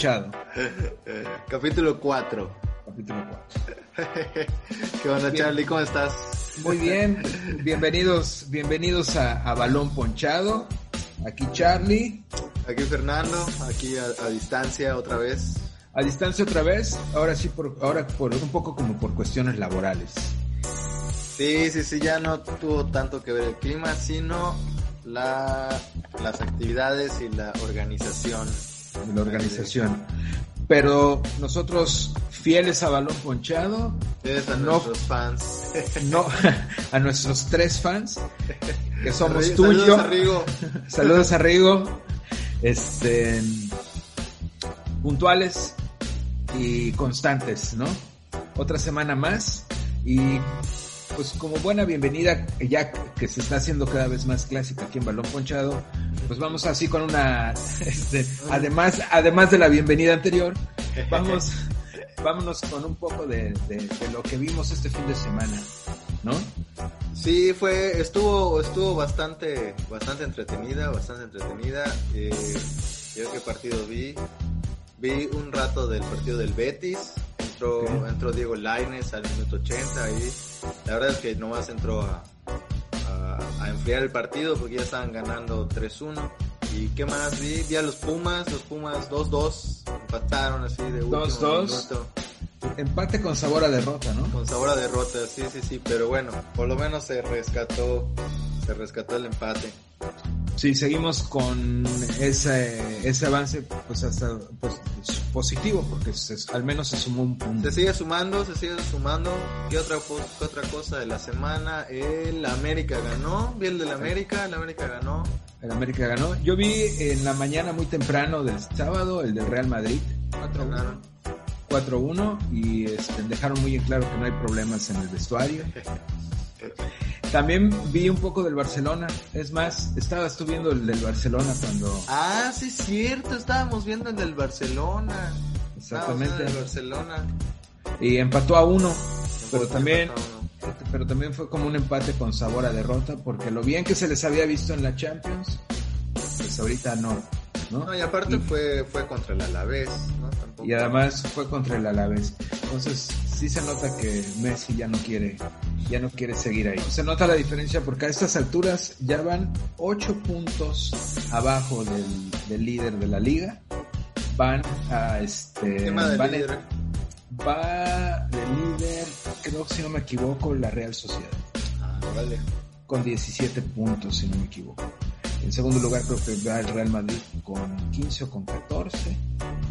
Ponchado. Capítulo 4. Capítulo 4. ¿Qué onda, Bien. Charlie? ¿Cómo estás? Muy bien, bienvenidos, bienvenidos a, a Balón Ponchado. Aquí Charlie, Aquí Fernando, aquí a, a distancia otra vez. a distancia otra vez, ahora sí por, ahora por un poco como por cuestiones laborales. Sí, sí, sí, ya no tuvo tanto que ver el clima, sino la, las actividades y la organización. De la organización. Pero nosotros, fieles a Balón Ponchado, a No. nuestros fans. no, a nuestros tres fans, que somos Saludos, tú y yo. a Rigo. Saludos a Rigo. Este, puntuales y constantes, ¿no? Otra semana más y pues como buena bienvenida, ya que se está haciendo cada vez más clásica aquí en Balón Ponchado, pues vamos así con una, este, además, además de la bienvenida anterior, vamos, vámonos con un poco de, de- de lo que vimos este fin de semana, ¿no? Sí, fue, estuvo, estuvo bastante, bastante entretenida, bastante entretenida. Eh, yo qué partido vi, vi un rato del partido del Betis, entró, entró Diego Laines al minuto 80 ahí. La verdad es que nomás entró a, a, a enfriar el partido porque ya estaban ganando 3-1. ¿Y qué más vi? Vi a los Pumas, los Pumas 2-2, empataron así de último 2-2. minuto. Empate con sabor a derrota, ¿no? Con sabor a derrota, sí, sí, sí, pero bueno, por lo menos se rescató, se rescató el empate. Sí, seguimos con ese, ese avance, pues hasta pues, positivo, porque se- al menos se sumó un punto. Se sigue sumando, se sigue sumando. ¿Qué otra, qué otra cosa de la semana? El América ganó, vi el del América, el América ganó. El América ganó. Yo vi en la mañana muy temprano del sábado el del Real Madrid, 4-1, Ganaron. 4-1 y este, dejaron muy en claro que no hay problemas en el vestuario. También vi un poco del Barcelona. Es más, estabas tú viendo el del Barcelona cuando... Ah, sí, es cierto, estábamos viendo el del Barcelona. Exactamente. el del Barcelona. Y empató a uno. Pero también, uno. pero también fue como un empate con sabor a derrota, porque lo bien que se les había visto en la Champions, pues ahorita no, ¿no? No, y aparte Y- fue, fue contra el Alavés, ¿no? Tampoco. Y además fue contra el Alavés. Entonces sí se nota que Messi ya no quiere, ya no quiere seguir ahí. Se nota la diferencia porque a estas alturas ya van 8 puntos abajo del, del líder de la liga. Van a este, van en- líder. va de líder, creo que si no me equivoco, la Real Sociedad. Ah, vale. con 17 puntos, si no me equivoco. En segundo lugar creo que va el Real Madrid con 15 o con 14,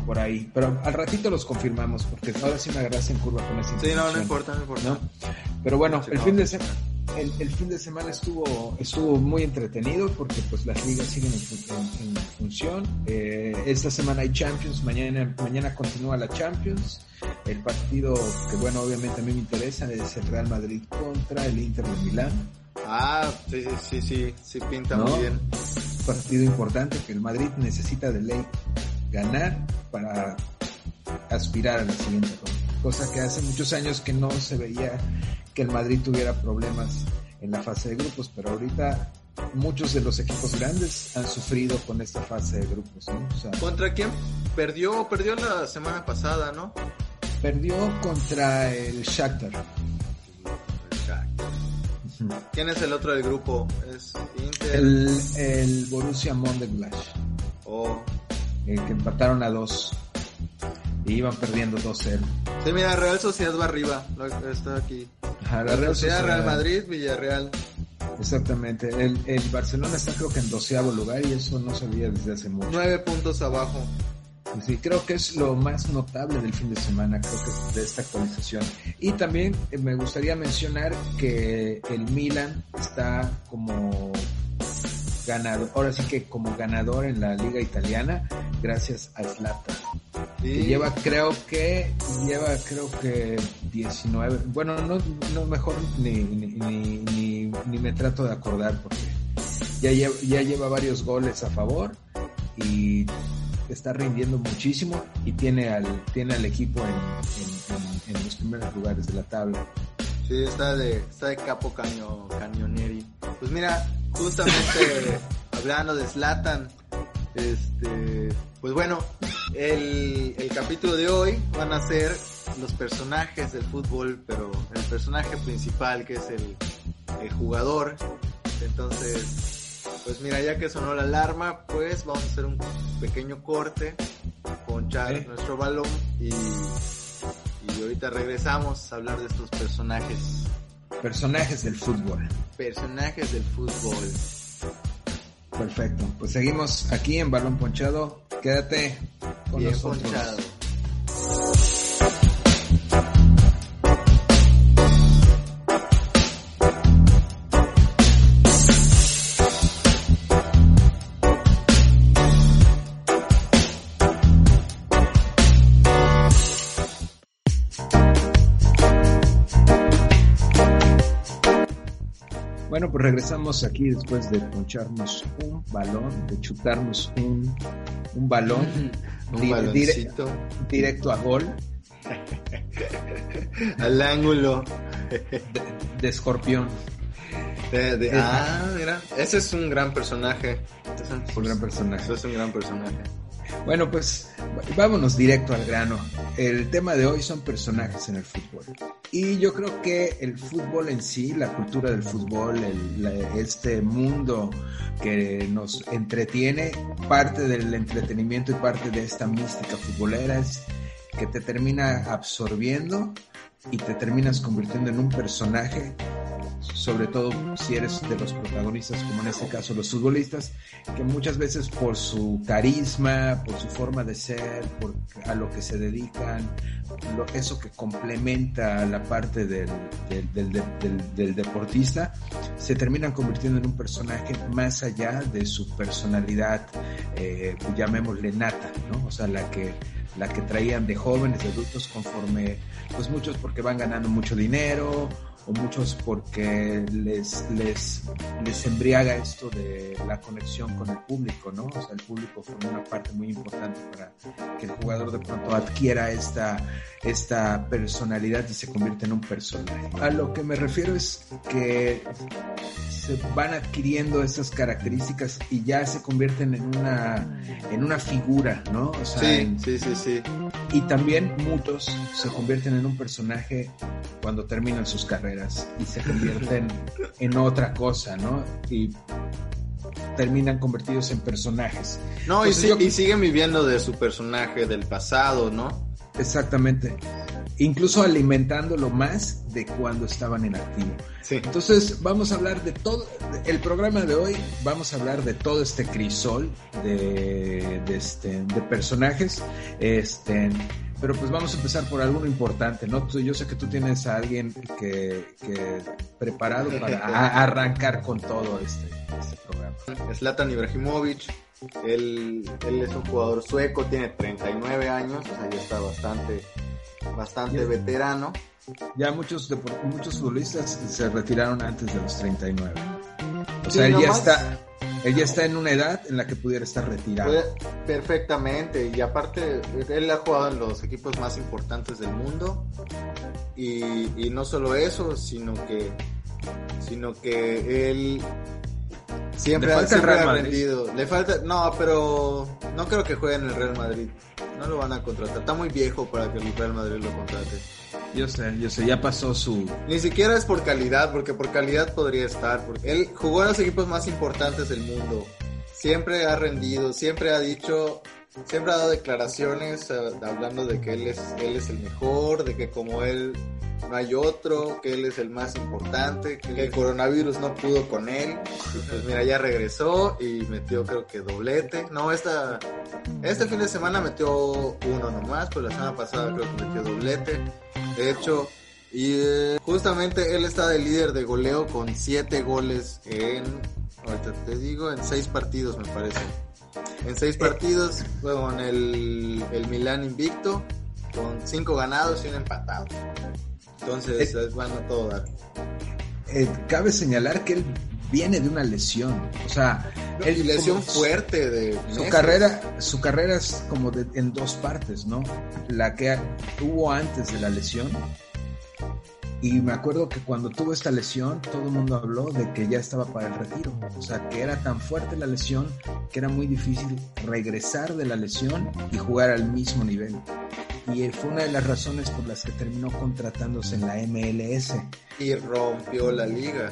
por ahí. Pero al ratito los confirmamos, porque ahora sí me agarraste en curva con esa Sí, no, no importa, no importa. ¿no? Pero bueno, Sí, el no, fin de. El, el fin de semana estuvo estuvo muy entretenido porque pues las ligas siguen en, en- en función. Eh, esta semana hay Champions, mañana mañana continúa la Champions. El partido que bueno obviamente a mí me interesa es el Real Madrid contra el Inter de Milán. Ah, sí, sí, sí, sí, sí pinta ¿No? muy bien. partido importante que el Madrid necesita de ley ganar para aspirar a la siguiente ronda. Cosa que hace muchos años que no se veía que el Madrid tuviera problemas en la fase de grupos, pero ahorita muchos de los equipos grandes han sufrido con esta fase de grupos, ¿no? O sea, ¿Contra quién? Perdió, perdió la semana pasada, ¿no? perdió contra el Shakhtar. ¿Quién es el otro del grupo? ¿Es Inter El, el Borussia Mönchengladbach. o eh, que empataron a dos y iban perdiendo 2-0. Sí, mira, Real Sociedad va arriba, está aquí. Ajá, la Real Sociedad, Real Madrid, Villarreal. Exactamente, el, el, Barcelona está creo que en doceavo lugar y eso no sabía desde hace mucho. Nueve puntos abajo. Sí, creo que es lo más notable del fin de semana, creo que de esta actualización. Y también eh, me gustaría mencionar que el Milan está como ganador, ahora sí que como ganador en la liga italiana, gracias a Zlatan. Que lleva creo que lleva creo que 19 bueno no, no mejor ni, ni, ni, ni, me trato de acordar porque ya lleva, ya lleva varios goles a favor y está rindiendo muchísimo y tiene al, tiene al equipo en, en, los primeros lugares de la tabla. Sí, está de, está de capo caño, cañoneri. Pues mira, justamente hablando de Slatan, este, pues bueno, el, el capítulo de hoy van a ser los personajes del fútbol, pero el personaje principal que es el, el jugador. Entonces, pues mira, ya que sonó la alarma, pues vamos a hacer un pequeño corte, ponchar nuestro balón y, y ahorita regresamos a hablar de estos personajes. Personajes del fútbol. Personajes del fútbol. Perfecto. Pues seguimos aquí en Balón Ponchado. Quédate con Bien Ponchado. Pues regresamos aquí después de poncharnos un balón, de chutarnos un, un balón un directo a gol. Al ángulo. De, escorpión. ah, mira, ese es un gran personaje. Es un gran personaje. es un gran personaje. Bueno, pues vámonos directo al grano. El tema de hoy son personajes en el fútbol. Y yo creo que el fútbol en sí, la cultura del fútbol, este mundo que nos entretiene, parte del entretenimiento y parte de esta mística futbolera es que te termina absorbiendo y te terminas convirtiendo en un personaje sobre todo si eres de los protagonistas, como en este caso los futbolistas, que muchas veces por su carisma, por su forma de ser, por a lo que se dedican, lo, eso que complementa la parte del, del, deportista, se terminan convirtiendo en un personaje más allá de su personalidad, eh, llamémosle nata, ¿no? O sea, la que la que traían de jóvenes, de adultos, conforme, pues muchos porque van ganando mucho dinero o muchos porque les, les, les embriaga esto de la conexión con el público, ¿no? O sea, el público forma una parte muy importante para que el jugador de pronto adquiera esta, esta personalidad y se convierta en un personaje. A lo que me refiero es que se van adquiriendo estas características y ya se convierten en una, en una figura, ¿no? O sea, sí, sí, sí, sí. Y también muchos se convierten en un personaje cuando terminan sus carreras y se convierten en otra cosa, ¿no? Y terminan convertidos en personajes. No, y, y siguen viviendo de su personaje del pasado, ¿no? Exactamente incluso alimentándolo más de cuando estaban en activo. Entonces vamos a hablar de todo, el programa de hoy vamos a hablar de todo este crisol de, de, este, de personajes, este, pero pues vamos a empezar por algo importante, ¿no? Yo sé que tú tienes a alguien que, que preparado para arrancar con todo este, este programa. Zlatan Ibrahimovic, él, él es un jugador sueco, tiene 39 años, o sea, ya está bastante bastante veterano. Ya muchos, muchos futbolistas se retiraron antes de los 39. O sea, él ya, está, él ya está en una edad en la que pudiera estar retirado. Perfectamente, y aparte, él ha jugado en los equipos más importantes del mundo. Y, y no solo eso, sino que, sino que él Siempre, ha, rendido. Le falta, no, pero no creo que juegue en el Real Madrid. No lo van a contratar. Está muy viejo para que el Real Madrid lo contrate. Yo sé, yo sé, ya pasó su. Ni siquiera es por calidad, porque por calidad podría estar. Porque él jugó en los equipos más importantes del mundo. Siempre ha rendido, siempre ha dicho siempre ha dado declaraciones eh, hablando de que él es, él es el mejor, de que como él no hay otro, que él es el más importante, que el coronavirus no pudo con él. pues mira, ya regresó y metió creo que doblete. No, esta, este fin de semana metió uno nomás, pero la semana pasada creo que metió doblete. De hecho, y eh, justamente él está de líder de goleo con siete goles en, ahorita te digo, en seis partidos me parece. En seis Eh. partidos, con el, el Milán invicto, con cinco ganados y un empatado. Entonces, Eh. es bueno todo dar. Eh, cabe señalar que él viene de una lesión. O sea, él lesión como- fuerte de Su meses. carrera, su carrera es como de- en dos partes, ¿no? La que tuvo antes de la lesión. Y me acuerdo que cuando tuvo esta lesión, todo el mundo habló de que ya estaba para el retiro. O sea, que era tan fuerte la lesión que era muy difícil regresar de la lesión y jugar al mismo nivel. Y fue una de las razones por las que terminó contratándose en la MLS. Y rompió la liga.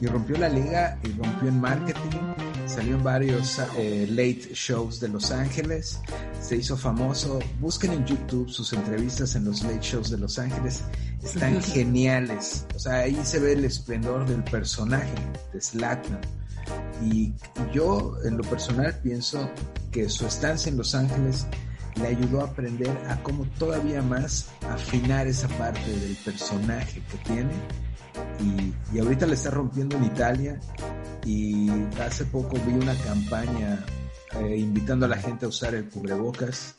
Y rompió la liga y rompió en marketing. Salió en varios eh, late shows de Los Ángeles. Se hizo famoso. Busquen en YouTube sus entrevistas en los late shows de Los Ángeles. Están geniales. O sea, ahí se ve el esplendor del personaje de Zlatan. Y, y yo, en lo personal, pienso que su estancia en Los Ángeles le ayudó a aprender a cómo todavía más afinar esa parte del personaje que tiene. Y, y ahorita le está rompiendo en Italia. Y hace poco vi una campaña eh, invitando a la gente a usar el cubrebocas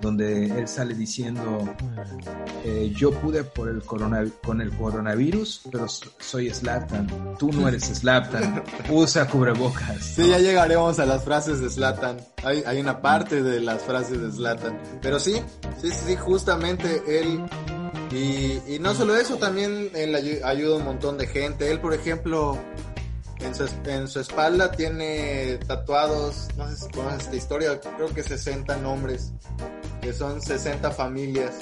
donde él sale diciendo eh, yo pude por el corona, con el coronavirus pero so- soy Slatan tú no eres Slatan usa cubrebocas Sí, ya llegaremos a las frases de Slatan. Hay, hay una parte de las frases de Slatan. Pero sí, sí, sí, justamente él. Y, y no solo eso, también él ayu- ayuda a un montón de gente. Él, por ejemplo, en su, en su espalda tiene tatuados, no sé si conoces esta historia, creo que 60 nombres, que son 60 familias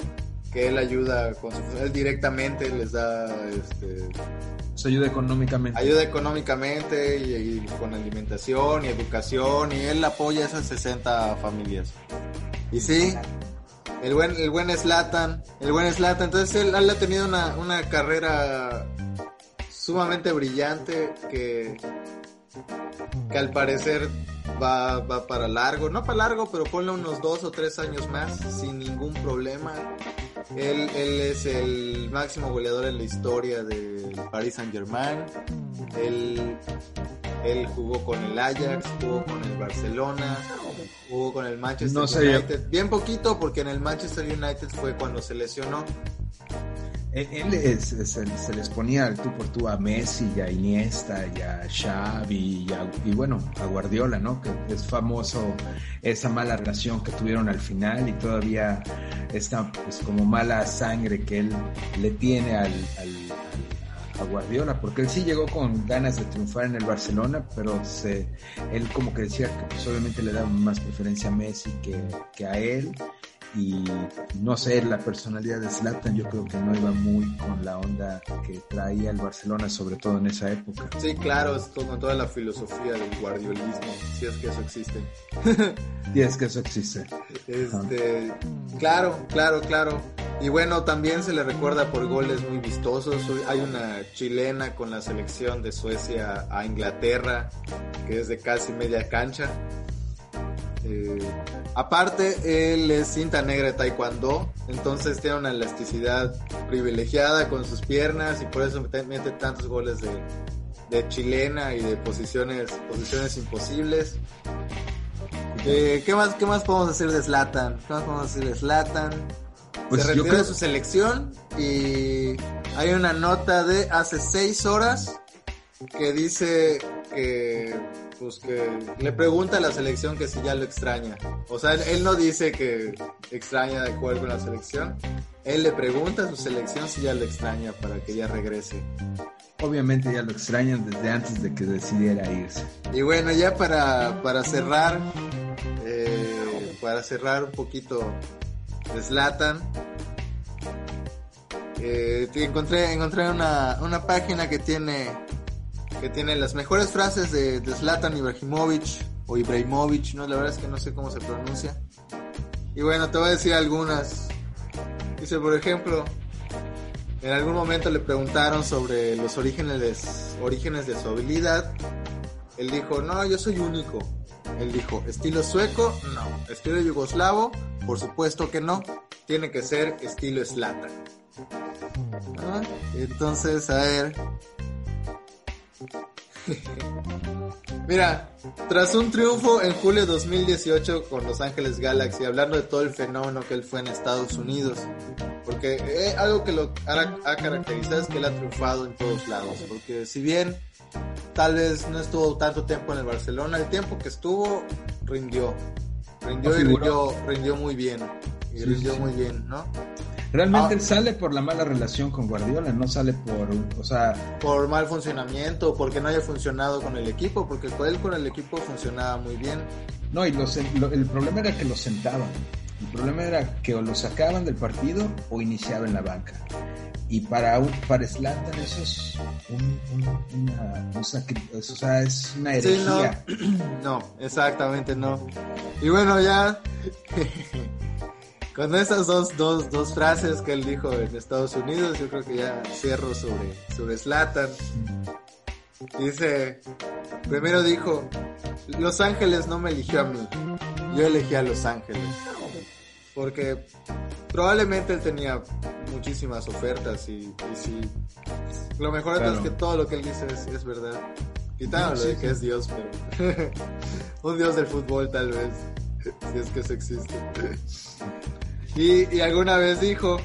que él ayuda con su, él directamente les da este, se ayuda económicamente ayuda económicamente y, y con alimentación y educación y él apoya a esas 60 familias. Y sí, el buen, el buen Slatan, el buen Slatan, entonces él, él ha tenido una, una carrera sumamente brillante que, que al parecer va, va para largo, no para largo, pero ponle unos dos o tres años más sin ningún problema. Él, él es el máximo goleador en la historia del Paris Saint Germain. Él, él jugó con el Ajax, jugó con el Barcelona, jugó con el Manchester No sé. United. Bien poquito porque en el Manchester United fue cuando se lesionó. Él, él es- se les ponía tú por tú a Messi y a Iniesta y a Xavi y, a- y bueno, a Guardiola, ¿no? Que es famoso esa mala relación que tuvieron al final y todavía esta pues como mala sangre que él le tiene al, a Guardiola, porque él sí llegó con ganas de triunfar en el Barcelona, pero se, él como que decía que pues, obviamente le daba más preferencia a Messi que a él y no sé, la personalidad de Zlatan yo creo que no iba muy con la onda que traía el Barcelona, sobre todo en esa época. Sí, claro, es con toda la filosofía del guardiolismo, si es que eso existe. Y es que eso existe. Este, claro, claro, claro. Y bueno, también se le recuerda por goles muy vistosos. Hay una chilena con la selección de Suecia a Inglaterra, que es de casi media cancha. Eh, aparte, él es cinta negra de taekwondo, entonces tiene una elasticidad privilegiada con sus piernas y por eso mete, tantos goles de, de chilena y de posiciones, posiciones imposibles. Eh, ¿qué, más, ¿Qué más podemos decir de Slatan? ¿Qué más podemos decir de Slatan? Pues Se yo retiró creo- de su selección y hay una nota de hace seis horas que dice que pues que le pregunta a la selección que si ya lo extraña. O sea, él, no dice que extraña de jugar con la selección. Él le pregunta a su selección si ya lo extraña para que ya regrese. Obviamente ya lo extrañan desde antes de que decidiera irse. Y bueno, ya para, para cerrar, eh, para cerrar un poquito de Zlatan, eh, encontré, encontré una, una página que tiene, que tiene las mejores frases de, de Zlatan Ibrahimovic o Ibrahimovic, no, la verdad es que no sé cómo se pronuncia. Y bueno, te voy a decir algunas. Dice, por ejemplo, en algún momento le preguntaron sobre los orígenes de, su habilidad. Él dijo, no, yo soy único. Él dijo, estilo sueco, no. Estilo yugoslavo, por supuesto que no. Tiene que ser estilo eslata. Ah, entonces, a ver. Mira, tras un triunfo en julio de 2018 con Los Ángeles Galaxy, hablando de todo el fenómeno que él fue en Estados Unidos, porque eh, algo que lo ha, ha, caracterizado es que él ha triunfado en todos lados, porque si bien tal vez no estuvo tanto tiempo en el Barcelona, el tiempo que estuvo rindió, rindió y rindió, rindió muy bien, y rindió muy bien, ¿no? Realmente ah. sale por la mala relación con Guardiola, no sale por, o sea... Por mal funcionamiento, porque no haya funcionado con el equipo, porque él con el equipo funcionaba muy bien. No, y los, el problema era que lo sentaban. El problema era que o lo sacaban del partido o iniciaba en la banca. Y para un, para Slatan eso es un, una, o sea, es una herejía. no, no, exactamente no. Y bueno, ya con esas dos, dos, dos frases que él dijo en Estados Unidos, yo creo que ya cierro sobre, sobre Slatan. Dice, primero dijo, Los Ángeles no me eligió a mí, yo elegí a Los Ángeles. Porque probablemente él tenía muchísimas ofertas y, y lo mejor es que todo lo que él dice es, verdad. Quitándolo de que es Dios, pero un Dios del fútbol tal vez, si es que eso existe. Y, alguna vez dijo,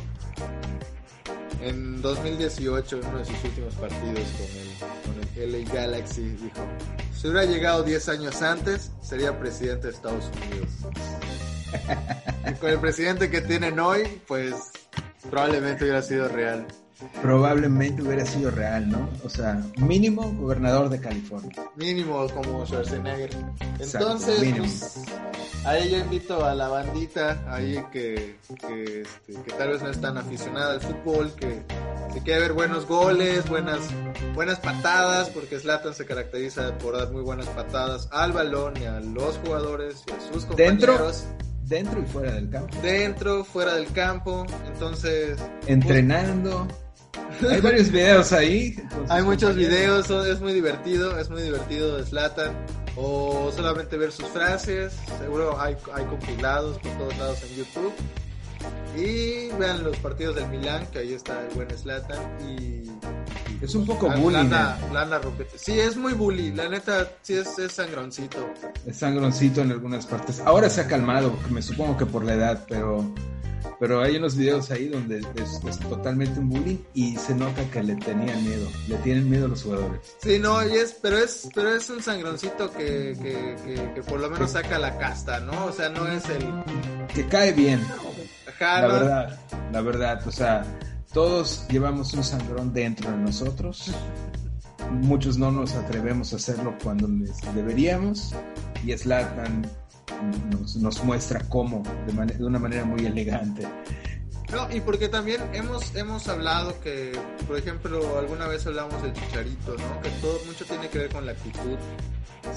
en 2018, en uno de sus últimos partidos con el, con el LA Galaxy, dijo, si hubiera llegado 10 años antes, sería presidente de Estados Unidos. y con el presidente que tienen hoy, pues probablemente hubiera sido real probablemente hubiera sido real, ¿no? O sea, mínimo gobernador de California. Mínimo como Schwarzenegger. Entonces, pues, ahí yo invito a la bandita ahí que, que, este, que, tal vez no es tan aficionada al fútbol, que se quiere ver buenos goles, buenas, buenas patadas, porque Slatan se caracteriza por dar muy buenas patadas al balón y a los jugadores y a sus compañeros. Dentro dentro y fuera del campo. Dentro, fuera del campo, entonces... Entrenando. Hay varios videos ahí. Hay muchos videos, es muy divertido, es muy divertido Slatan. O solamente ver sus frases, seguro hay, hay compilados por todos lados en YouTube. Y vean los partidos del Milan, que ahí está el buen Slatan. Y, es un poco bully. sí, es muy bully. La neta, sí es, es sangroncito. Es sangroncito en algunas partes. Ahora se ha calmado, me supongo que por la edad, pero pero hay unos videos ahí donde es, totalmente un bullying y se nota que le tenían miedo, le tienen miedo a los jugadores. Sí, no, y es, pero es, pero es un sangroncito que, que, que, por lo menos saca la casta, ¿no? O sea, no es el... Que cae bien. la verdad, la verdad, o sea, todos llevamos un sangrón dentro de nosotros. Muchos no nos atrevemos a hacerlo cuando les deberíamos. Y Slatan nos, muestra cómo, de, de, una manera muy elegante. No, y porque también hemos, hemos hablado que, por ejemplo, alguna vez hablamos del chicharito, ¿no? Que todo mucho tiene que ver con la actitud.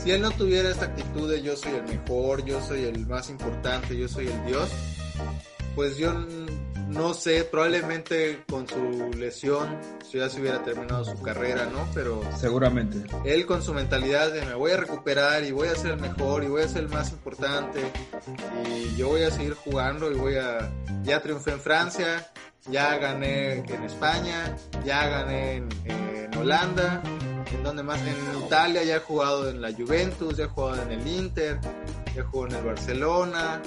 Si él no tuviera esta actitud de yo soy el mejor, yo soy el más importante, yo soy el Dios, pues yo no sé, probablemente con su lesión ya se hubiera terminado su carrera, ¿no? Pero seguramente. Él con su mentalidad de me voy a recuperar y voy a ser el mejor y voy a ser el más importante y yo voy a seguir jugando y voy a ya triunfé en Francia, ya gané en España, ya gané en, en Holanda, en donde más en Italia ya he jugado en la Juventus, ya he jugado en el Inter, ya he jugado en el Barcelona,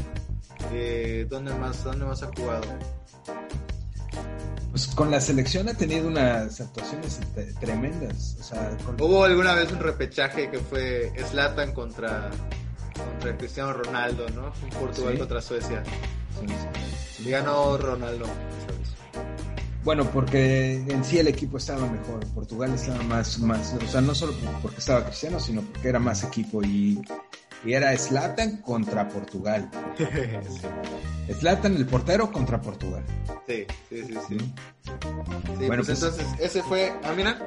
eh, ¿dónde más dónde más ha jugado? Pues con la selección ha tenido unas actuaciones tremendas. Hubo alguna vez un repechaje que fue Slatan contra, contra Cristiano Ronaldo, ¿no? Portugal contra Suecia. Sí, y ganó Ronaldo. Bueno, porque en sí el equipo estaba mejor. Portugal estaba más, más, o sea, no solo porque estaba Cristiano, sino porque era más equipo y y era Slatan contra Portugal. Slatan, el portero, contra Portugal. Sí, sí, sí, sí. bueno, pues, pues, entonces, ese fue, ah, mira,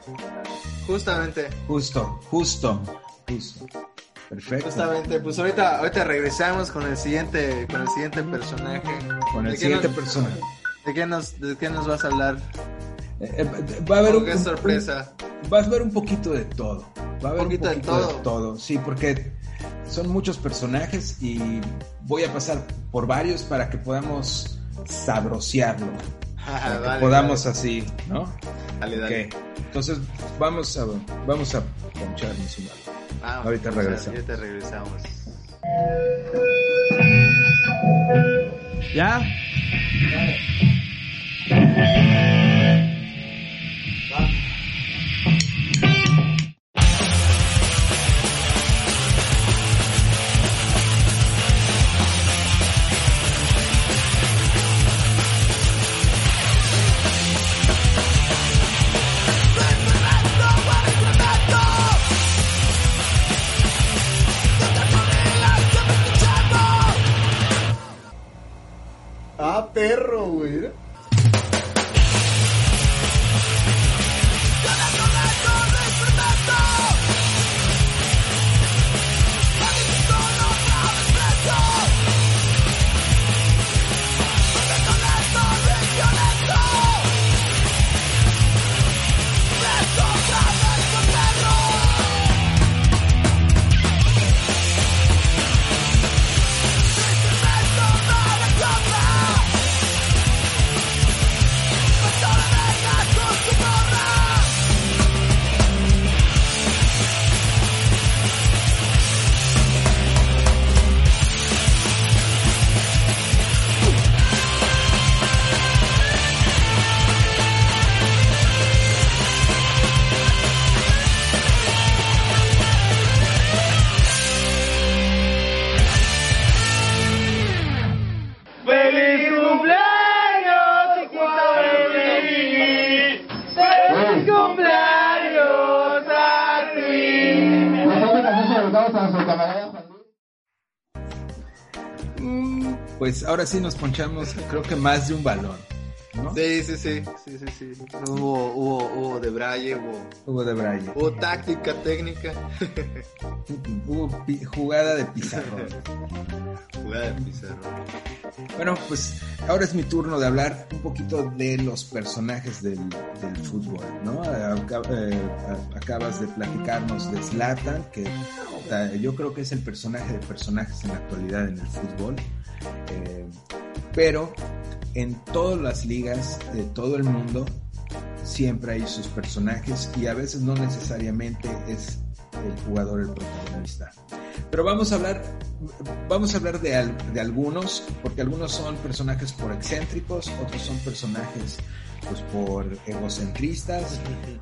justamente. Justo, justo, justo. Perfecto. Justamente, pues ahorita, ahorita regresamos con el siguiente, con el siguiente personaje. Con el ¿De siguiente nos- personaje. ¿De qué nos, de qué nos vas a hablar? Eh, eh, va a haber Oh, un, un- sorpresa. vas a ver un poquito de todo. Va a haber Un poquito de todo. todo. Sí, porque son muchos personajes y voy a pasar por varios para que podamos sabrosearlo. Para que podamos así, ¿no? Dale, dale. Ok. Entonces vamos a vamos a poncharnos un algo. Vamos, Ahorita regresamos. Ahorita regresamos. ¿Ya? Ah, weyne Pues ahora sí nos ponchamos, creo que más de un balón, ¿no? Sí, sí, sí, sí, sí, sí. Hubo, hubo, hubo de Braille, hubo, Hubo de Braille. hubo táctica, técnica, Hubo pi- jugada de pizarrón. jugada de pizarro. Bueno, pues ahora es mi turno de hablar un poquito de los personajes del, del fútbol, ¿no? Acab- eh, acabas de platicarnos de Zlatan, que yo creo que es el personaje de personajes en la actualidad en el fútbol. Eh, pero en todas las ligas de todo el mundo siempre hay sus personajes y a veces no necesariamente es el jugador el protagonista. Pero vamos a hablar, vamos a hablar de, de algunos, porque algunos son personajes por excéntricos, otros son personajes pues por egocentristas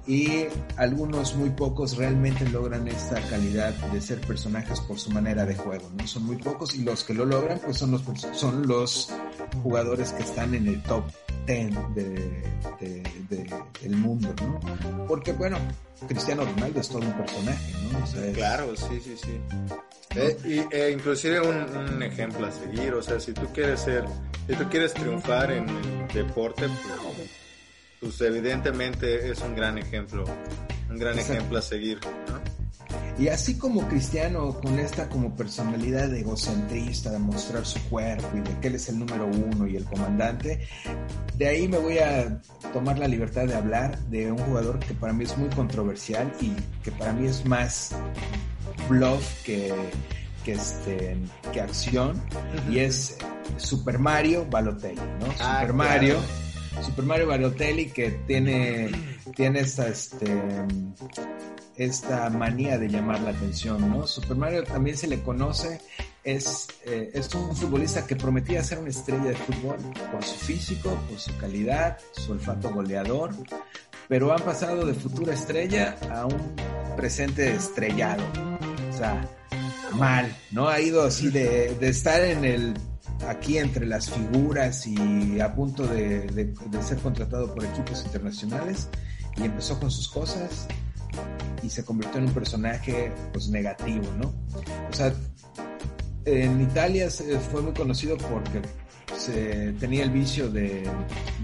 y algunos muy pocos realmente logran esta calidad de ser personajes por su manera de juego, ¿no? Son muy pocos y los que lo logran pues son los, son los jugadores que están en el top 10 de, de- de- del mundo, ¿no? Porque bueno, Cristiano Ronaldo es todo un personaje, ¿no? O sea, es- Claro, sí, sí, sí. Eh, y, eh, inclusive un, un ejemplo a seguir, o sea, si tú quieres ser, si tú quieres triunfar en el deporte, pues, pues evidentemente es un gran ejemplo, un gran Exacto. ejemplo a seguir, ¿no? Y así como Cristiano con esta como personalidad egocentrista de mostrar su cuerpo y de que él es el número uno y el comandante, de ahí me voy a tomar la libertad de hablar de un jugador que para mí es muy controversial y que para mí es más bluff que, que, este, que acción y es Super Mario Balotelli, ¿no? Ah, Super claro. Super Mario Balotelli que tiene, tiene esta, este, esta manía de llamar la atención, ¿no? Super Mario también se le conoce, es, eh, es un futbolista que prometía ser una estrella de fútbol por su físico, por su calidad, su olfato goleador, pero han pasado de futura estrella a un presente estrellado. O sea, mal, ¿no? Ha ido así de, de estar en el aquí entre las figuras y a punto de, ser contratado por equipos internacionales y empezó con sus cosas y se convirtió en un personaje pues negativo, ¿no? O sea, en Italia fue muy conocido porque se tenía el vicio de,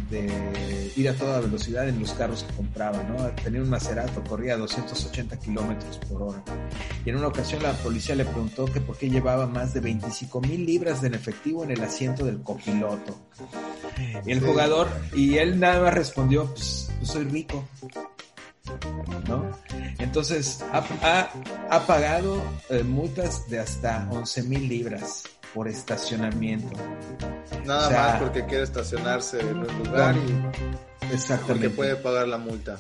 de, ir a toda velocidad en los carros que compraba, ¿no? Tenía un Macerato, corría a 280 kilómetros por hora. Y en una ocasión la policía le preguntó que por qué llevaba más de 25 mil libras de efectivo en el asiento del copiloto. Y el jugador, y él nada más respondió, pues, pues soy rico. ¿No? Entonces ha, ha, ha pagado eh, multas de hasta 11 mil libras por estacionamiento. Nada O sea, más porque quiere estacionarse en un lugar y porque Exactamente. puede pagar la multa.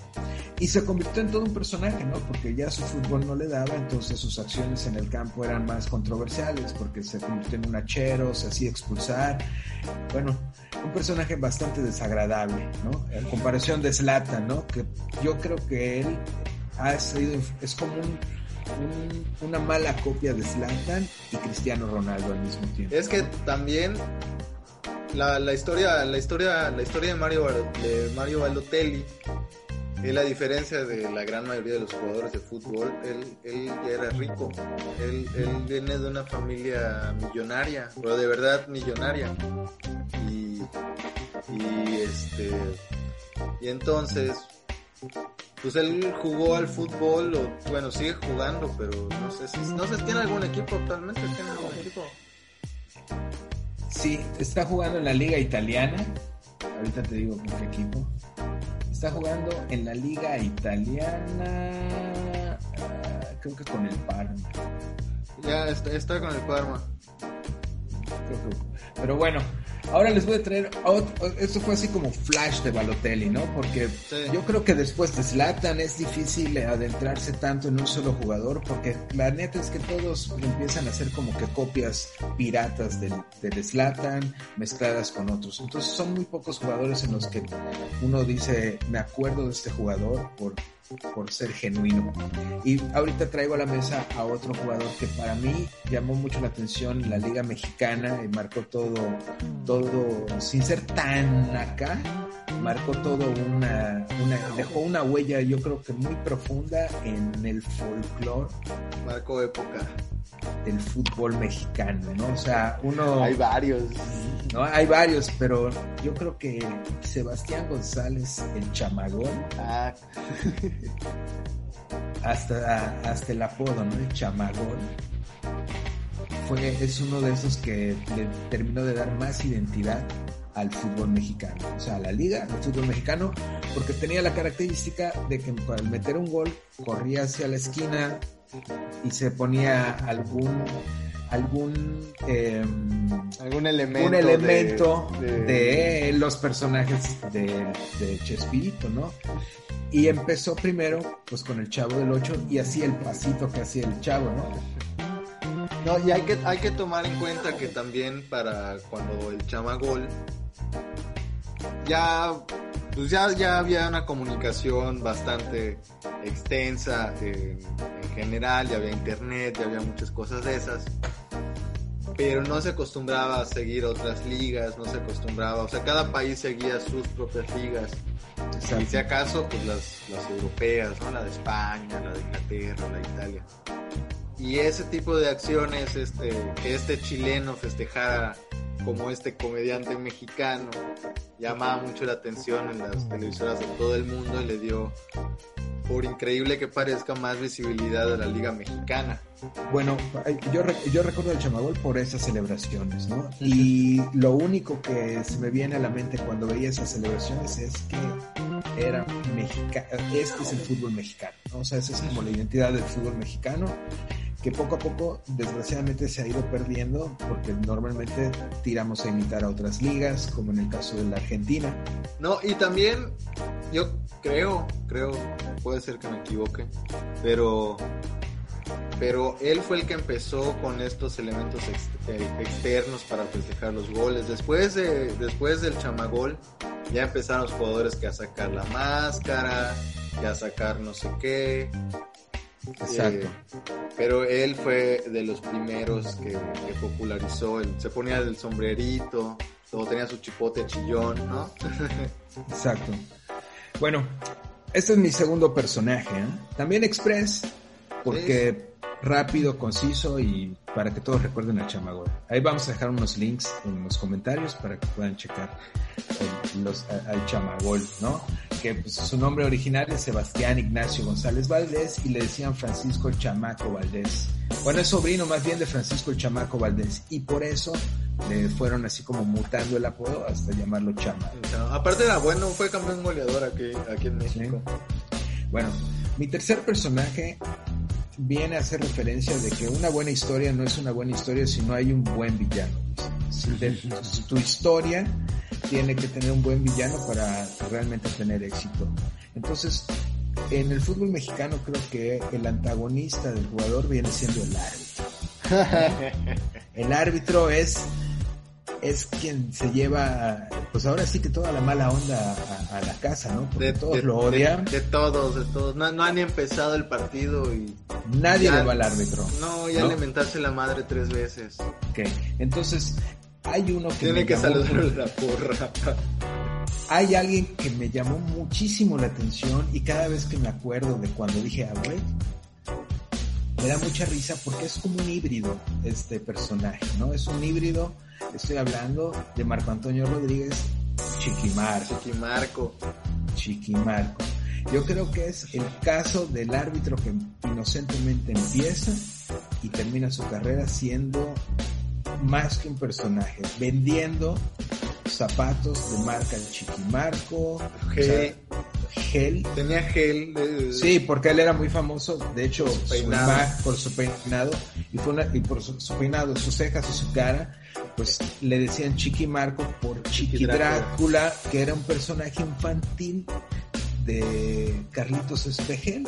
Y se convirtió en todo un personaje, ¿no? Porque ya su fútbol no le daba, entonces sus acciones en el campo eran más controversiales, porque se convirtió en un hachero, se hacía expulsar. Bueno, un personaje bastante desagradable, ¿no? En comparación de Zlatan, ¿no? Que yo creo que él ha sido, es como un, un- una mala copia de Zlatan y Cristiano Ronaldo al mismo tiempo. Es que también la, la historia, la historia, la historia de Mario, de Mario Balotelli, es la diferencia de la gran mayoría de los jugadores de fútbol, él, él ya era rico, él, él viene de una familia millonaria, pero de verdad millonaria. Y, y este, y entonces, pues él jugó al fútbol, o bueno, sigue jugando, pero no sé si, no sé tiene algún equipo actualmente, tiene algún equipo. Sí, está jugando en la liga italiana. Ahorita te digo con qué equipo. Está jugando en la liga italiana. ah, creo que con el Parma. Ya está, está con el Parma. Creo que- Pero bueno, ahora les voy a traer. Esto fue así como flash de Balotelli, ¿no? Porque Sí. yo creo que después de Zlatan es difícil adentrarse tanto en un solo jugador. Porque la neta es que todos empiezan a hacer como que copias piratas del, del Zlatan mezcladas con otros. Entonces son muy pocos jugadores en los que uno dice, me acuerdo de este jugador por, por ser genuino. Y ahorita traigo a la mesa a otro jugador que para mí llamó mucho la atención en la Liga Mexicana y marcó todo, todo, sin ser tan acá, marcó todo una, una, dejó una huella yo creo que muy profunda en el folclore Marcó época. del fútbol mexicano, ¿no? O sea, uno... Hay varios. ¿no? Hay varios, pero yo creo que Sebastián González, el chamagón, Ah, hasta, hasta el apodo, ¿no? El chamagón. Fue, es uno de esos que le terminó de dar más identidad al fútbol mexicano, o sea, a la liga, al fútbol mexicano, porque tenía la característica de que al meter un gol corría hacia la esquina y se ponía algún algún em, algún elemento. un elemento de, de, los personajes de, de Chespirito, ¿no? Y empezó primero pues con el Chavo del 8 y así el pasito que hacía el Chavo, ¿no? No, y hay que, hay que tomar en cuenta que también para cuando el chamagol ya pues ya, ya había una comunicación bastante extensa en, en general, ya había internet, ya había muchas cosas de esas. Pero no se acostumbraba a seguir otras ligas, no se acostumbraba, o sea, cada país seguía sus propias ligas. Y si acaso, pues las, las europeas, ¿no? La de España, la de Inglaterra, la de Italia. Y ese tipo de acciones, este, que este chileno festejara como este comediante mexicano, llamaba mucho la atención en las televisoras de todo el mundo y le dio, por increíble que parezca, más visibilidad a la Liga Mexicana. Bueno, yo, yo recuerdo el Chamagol por esas celebraciones, ¿no? Y lo único que se me viene a la mente cuando veía esas celebraciones es que era mexicano, este es el fútbol mexicano, ¿no? O sea, esa es como la identidad del fútbol mexicano, que poco a poco, desgraciadamente, se ha ido perdiendo, porque normalmente tiramos a imitar a otras ligas, como en el caso de la Argentina. No, y también yo creo, creo, puede ser que me equivoque, pero pero él fue el que empezó con estos elementos eh, externos para festejar los goles. Después de después del chamagol ya empezaron los jugadores que a sacar la máscara, que a sacar no sé qué. Exacto. Eh, pero él fue de los primeros que, que popularizó, el- se ponía el sombrerito, luego tenía su chipote chillón, ¿no? Exacto. Bueno, este es mi segundo personaje. ¿eh? También Express, porque rápido, conciso y para que todos recuerden al Chamagol. Ahí vamos a dejar unos links en los comentarios para que puedan checar el- los, a- al Chamagol, ¿no? Que pues, su nombre original es Sebastián Ignacio González Valdés y le decían Francisco el Chamaco Valdés. Bueno, es sobrino más bien de Francisco el Chamaco Valdés y por eso le fueron así como mutando el apodo hasta llamarlo Chama. Aparte era bueno, fue campeón goleador aquí, aquí en México. Bueno, mi tercer personaje viene a hacer referencia de que una buena historia no es una buena historia si no hay un buen villano. Si de- si tu historia tiene que tener un buen villano para realmente tener éxito. Entonces, en el fútbol mexicano creo que el antagonista del jugador viene siendo el árbitro. El árbitro es es quien se lleva, pues ahora sí que toda la mala onda a, a la casa, ¿no? Porque todos lo odian. De, de todos, de todos. No, no han empezado el partido y Nadie Ya. le va al árbitro. no, ya ¿No? alimentarse la madre tres veces. Ok, entonces hay uno que Tiene que llamó- saludarle la porra. Hay alguien que me llamó muchísimo la atención y cada vez que me acuerdo de cuando dije, ah, güey, me da mucha risa porque es como un híbrido este personaje, ¿no? Es un híbrido, estoy hablando de Marco Antonio Rodríguez Chiquimar, Chiqui Marco. Chiquimarco. Yo creo que es el caso del árbitro que inocentemente empieza y termina su carrera siendo más que un personaje, vendiendo zapatos de marca Chiquimarco, o sea, gel. Tenía gel. de- Sí, porque él era muy famoso, de hecho, Por su su peinado. por su peinado y, fue una- y por su, su peinado, sus cejas y su cara, pues le decían Chiqui Marco por Chiqui Chiqui Drácula. Drácula, que era un personaje infantil de Carlitos Espejel.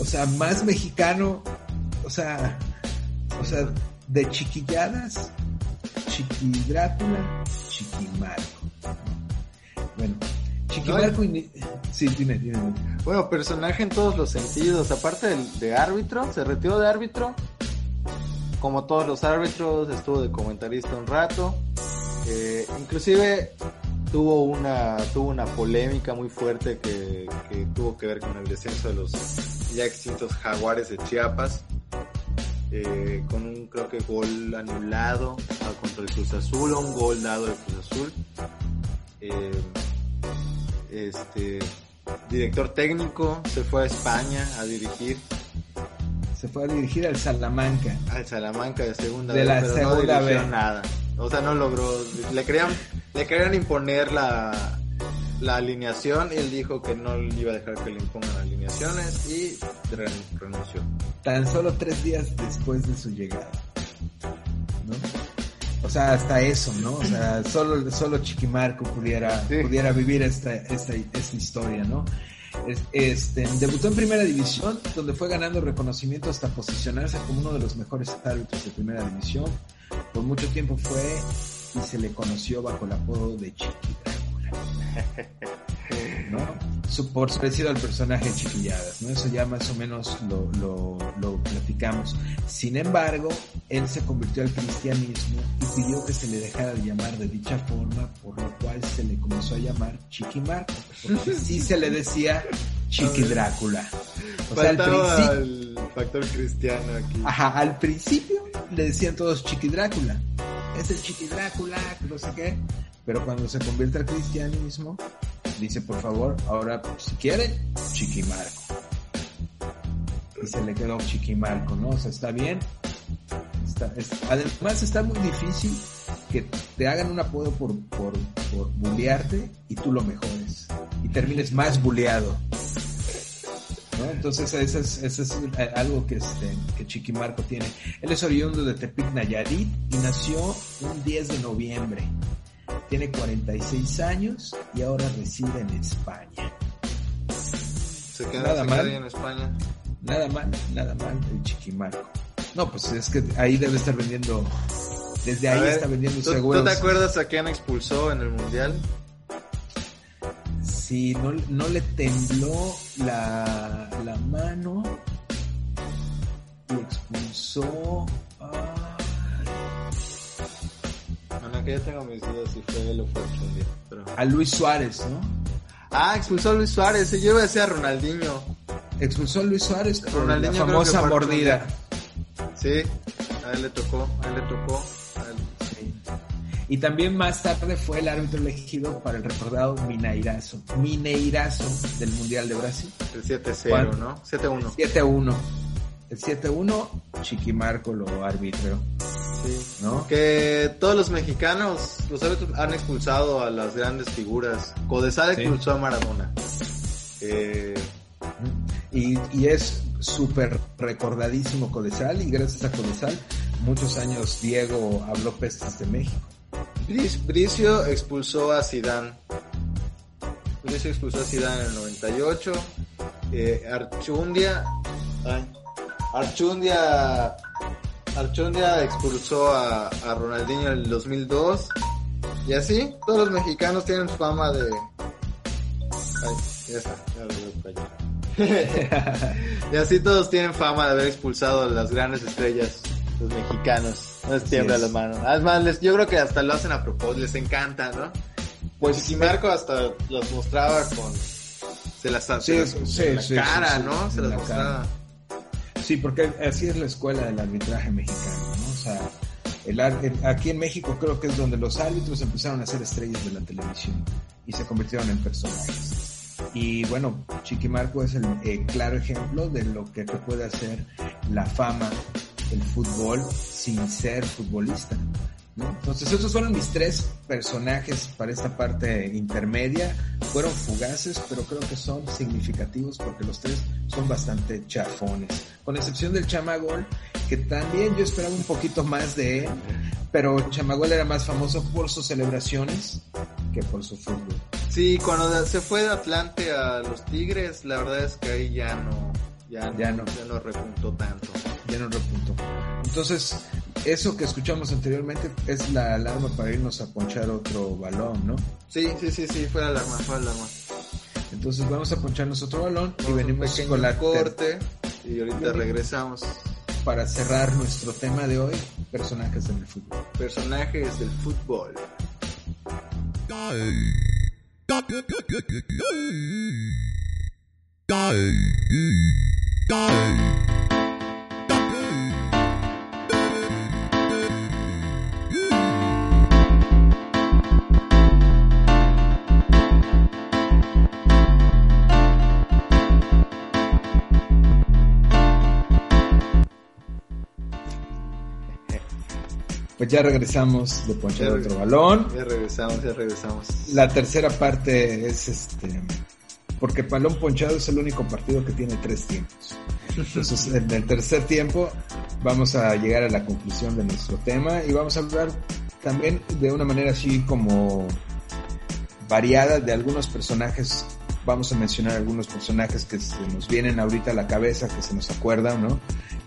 O sea, más mexicano, o sea, o sea, de chiquilladas, Chiqui Drácula, Chiqui Marco. Bueno, Chiqui Marco ini- sí, dime, dime. dime. Bueno, personaje en todos los sentidos. Aparte del- de árbitro, se retiró de árbitro. Como todos los árbitros, estuvo de comentarista un rato. Eh, inclusive tuvo una tuvo una polémica muy fuerte que, que tuvo que ver con el descenso de los ya extintos jaguares de Chiapas. eh, con un creo que gol anulado contra el Cruz Azul o un gol dado del Cruz Azul. Eh, este director técnico se fue a España a dirigir Se fue a dirigir al Salamanca. al Salamanca de segunda De vez, la pero segunda no dirigió B. nada. O sea, no logró. Le querían, le querían imponer la, la alineación y él dijo que no iba a dejar que le impongan alineaciones y ren- renunció. Tan solo tres días después de su llegada. ¿No? O sea, hasta eso, ¿no? O sea, solo, solo Chiquimarco pudiera, Sí. pudiera vivir esta, esta, esta historia, ¿no? Es- Este, debutó en primera división, donde fue ganando reconocimiento hasta posicionarse como uno de los mejores árbitros de primera división. Por mucho tiempo fue y se le conoció bajo el apodo de Chiqui Drácula. ¿no? Su, por parecido al personaje de Chiquilladas, ¿no? Eso ya más o menos lo, lo, lo platicamos. Sin embargo, él se convirtió al cristianismo y pidió que se le dejara de llamar de dicha forma, por lo cual se le comenzó a llamar Chiquimarco, porque sí se le decía Chiqui Drácula. O sea, al principio, el factor cristiano aquí. ajá, al principio le decían todos Chiqui Drácula. Es el Chiqui Drácula, no sé qué. Pero cuando se convierte al cristianismo, dice por favor, ahora si quiere, Chiquimarco. Y se le quedó Chiquimarco, ¿no? O sea, está bien. Además está muy difícil que te hagan un apodo por, por, por bullearte y tú lo mejores. Y termines más bulleado. ¿no? Entonces eso es, eso es algo que, este, que Chiquimarco tiene. Él es oriundo de Tepic Nayarit y nació un 10 de noviembre. Tiene 46 años y ahora reside en España. Se queda, nada se mal. queda en España. Nada mal, nada mal el Chiquimarco. No, pues es que ahí debe estar vendiendo, desde A ahí ver, está vendiendo ¿tú, seguros. ¿Tú te acuerdas a quién expulsó en el mundial? Si no, no le tembló la, la mano y expulsó que ya tengo mis dudas si fue él o fue Chundia, pero... a Luis Suárez, ¿no? Ah, expulsó a Luis Suárez. Yo iba a decir a Ronaldinho. expulsó a Luis Suárez por Ronaldinho la famosa mordida. Sí, a él le tocó, a él le tocó. a él. Y también más tarde fue el árbitro elegido para el recordado Mineirazo, Mineirazo del Mundial de Brasil. El 7-0, ¿Cuánto? ¿no? 7-1. 7-1. El 7-1, Chiquimarco lo arbitró, Sí. ¿no? Que todos los mexicanos, los árbitros han expulsado a las grandes figuras. Codesal Sí. expulsó a Maradona. Eh, Y, y es súper recordadísimo Codesal y gracias a Codesal muchos años Diego habló pestes de México. Bric- Bricio expulsó a Zidane. Bricio expulsó a Zidane en el 98. Eh, Archundia, ay, Archundia, Archundia expulsó a, a Ronaldinho en el 2002. Y así, todos los mexicanos tienen fama de... Ay, ya está, ya y así todos tienen fama de haber expulsado a las grandes estrellas, los mexicanos. No les tiembla es. la mano. Además, les, yo creo que hasta lo hacen a propósito, les encanta, ¿no? Pues y Marco hasta los mostraba con... Se las Sí, se sí, la sí, cara, sí, sí, ¿no? Se las la mostraba. Sí, porque así es la escuela del arbitraje mexicano, ¿no? O sea, el, el- aquí en México creo que es donde los árbitros empezaron a ser estrellas de la televisión y se convirtieron en personajes. Y bueno, Chiquimarco es el eh, claro ejemplo de lo que te puede hacer la fama, el fútbol, sin ser futbolista. ¿No? Entonces, esos fueron mis tres personajes para esta parte intermedia. Fueron fugaces, pero creo que son significativos porque los tres son bastante chafones. Con excepción del Chamagol, que también yo esperaba un poquito más de él, pero Chamagol era más famoso por sus celebraciones que por su fútbol. Sí, cuando se fue de Atlante a los Tigres, la verdad es que ahí ya no, ya, Ya no, no. ya no repuntó tanto. Ya no repuntó. Entonces, eso que escuchamos anteriormente es la alarma para irnos a ponchar otro balón, ¿no? Sí, sí, sí, sí, fue la alarma, fue la alarma. Entonces vamos a poncharnos otro balón y Vamos venimos con la corte y ahorita regresamos. para cerrar nuestro tema de hoy, personajes en el fútbol. Personajes del fútbol. Pues ya regresamos de ponchar Ya otro balón. Ya regresamos, ya regresamos. La tercera parte es este, porque Balón Ponchado es el único partido que tiene tres tiempos. Entonces, en el tercer tiempo vamos a llegar a la conclusión de nuestro tema y vamos a hablar también de una manera así como variada de algunos personajes. Vamos a mencionar algunos personajes que se nos vienen ahorita a la cabeza, que se nos acuerdan, ¿no?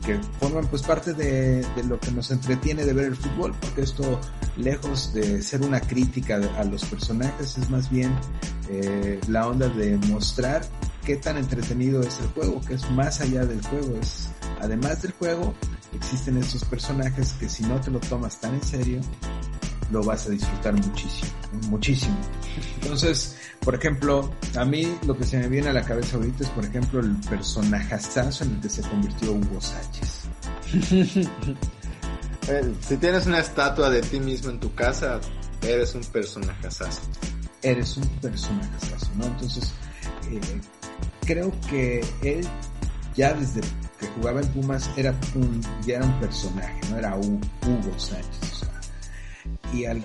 Que forman pues parte de, lo que nos entretiene de ver el fútbol, porque esto, lejos de ser una crítica a los personajes, es más bien eh, la onda de mostrar qué tan entretenido es el juego, que es más allá del juego, es además del juego, existen estos personajes que si no te lo tomas tan en serio, lo vas a disfrutar muchísimo, muchísimo. Entonces, por ejemplo, a mí lo que se me viene a la cabeza ahorita es, por ejemplo, el personajazazo en el que se convirtió Hugo Sánchez. Eh, si tienes una estatua de ti mismo en tu casa, eres un personajazazo. Eres un personajazazo, ¿no? Entonces, eh, creo que él ya desde que jugaba en Pumas era un, ya era un personaje, no era Hu- Hugo Sánchez. o sea, y, al,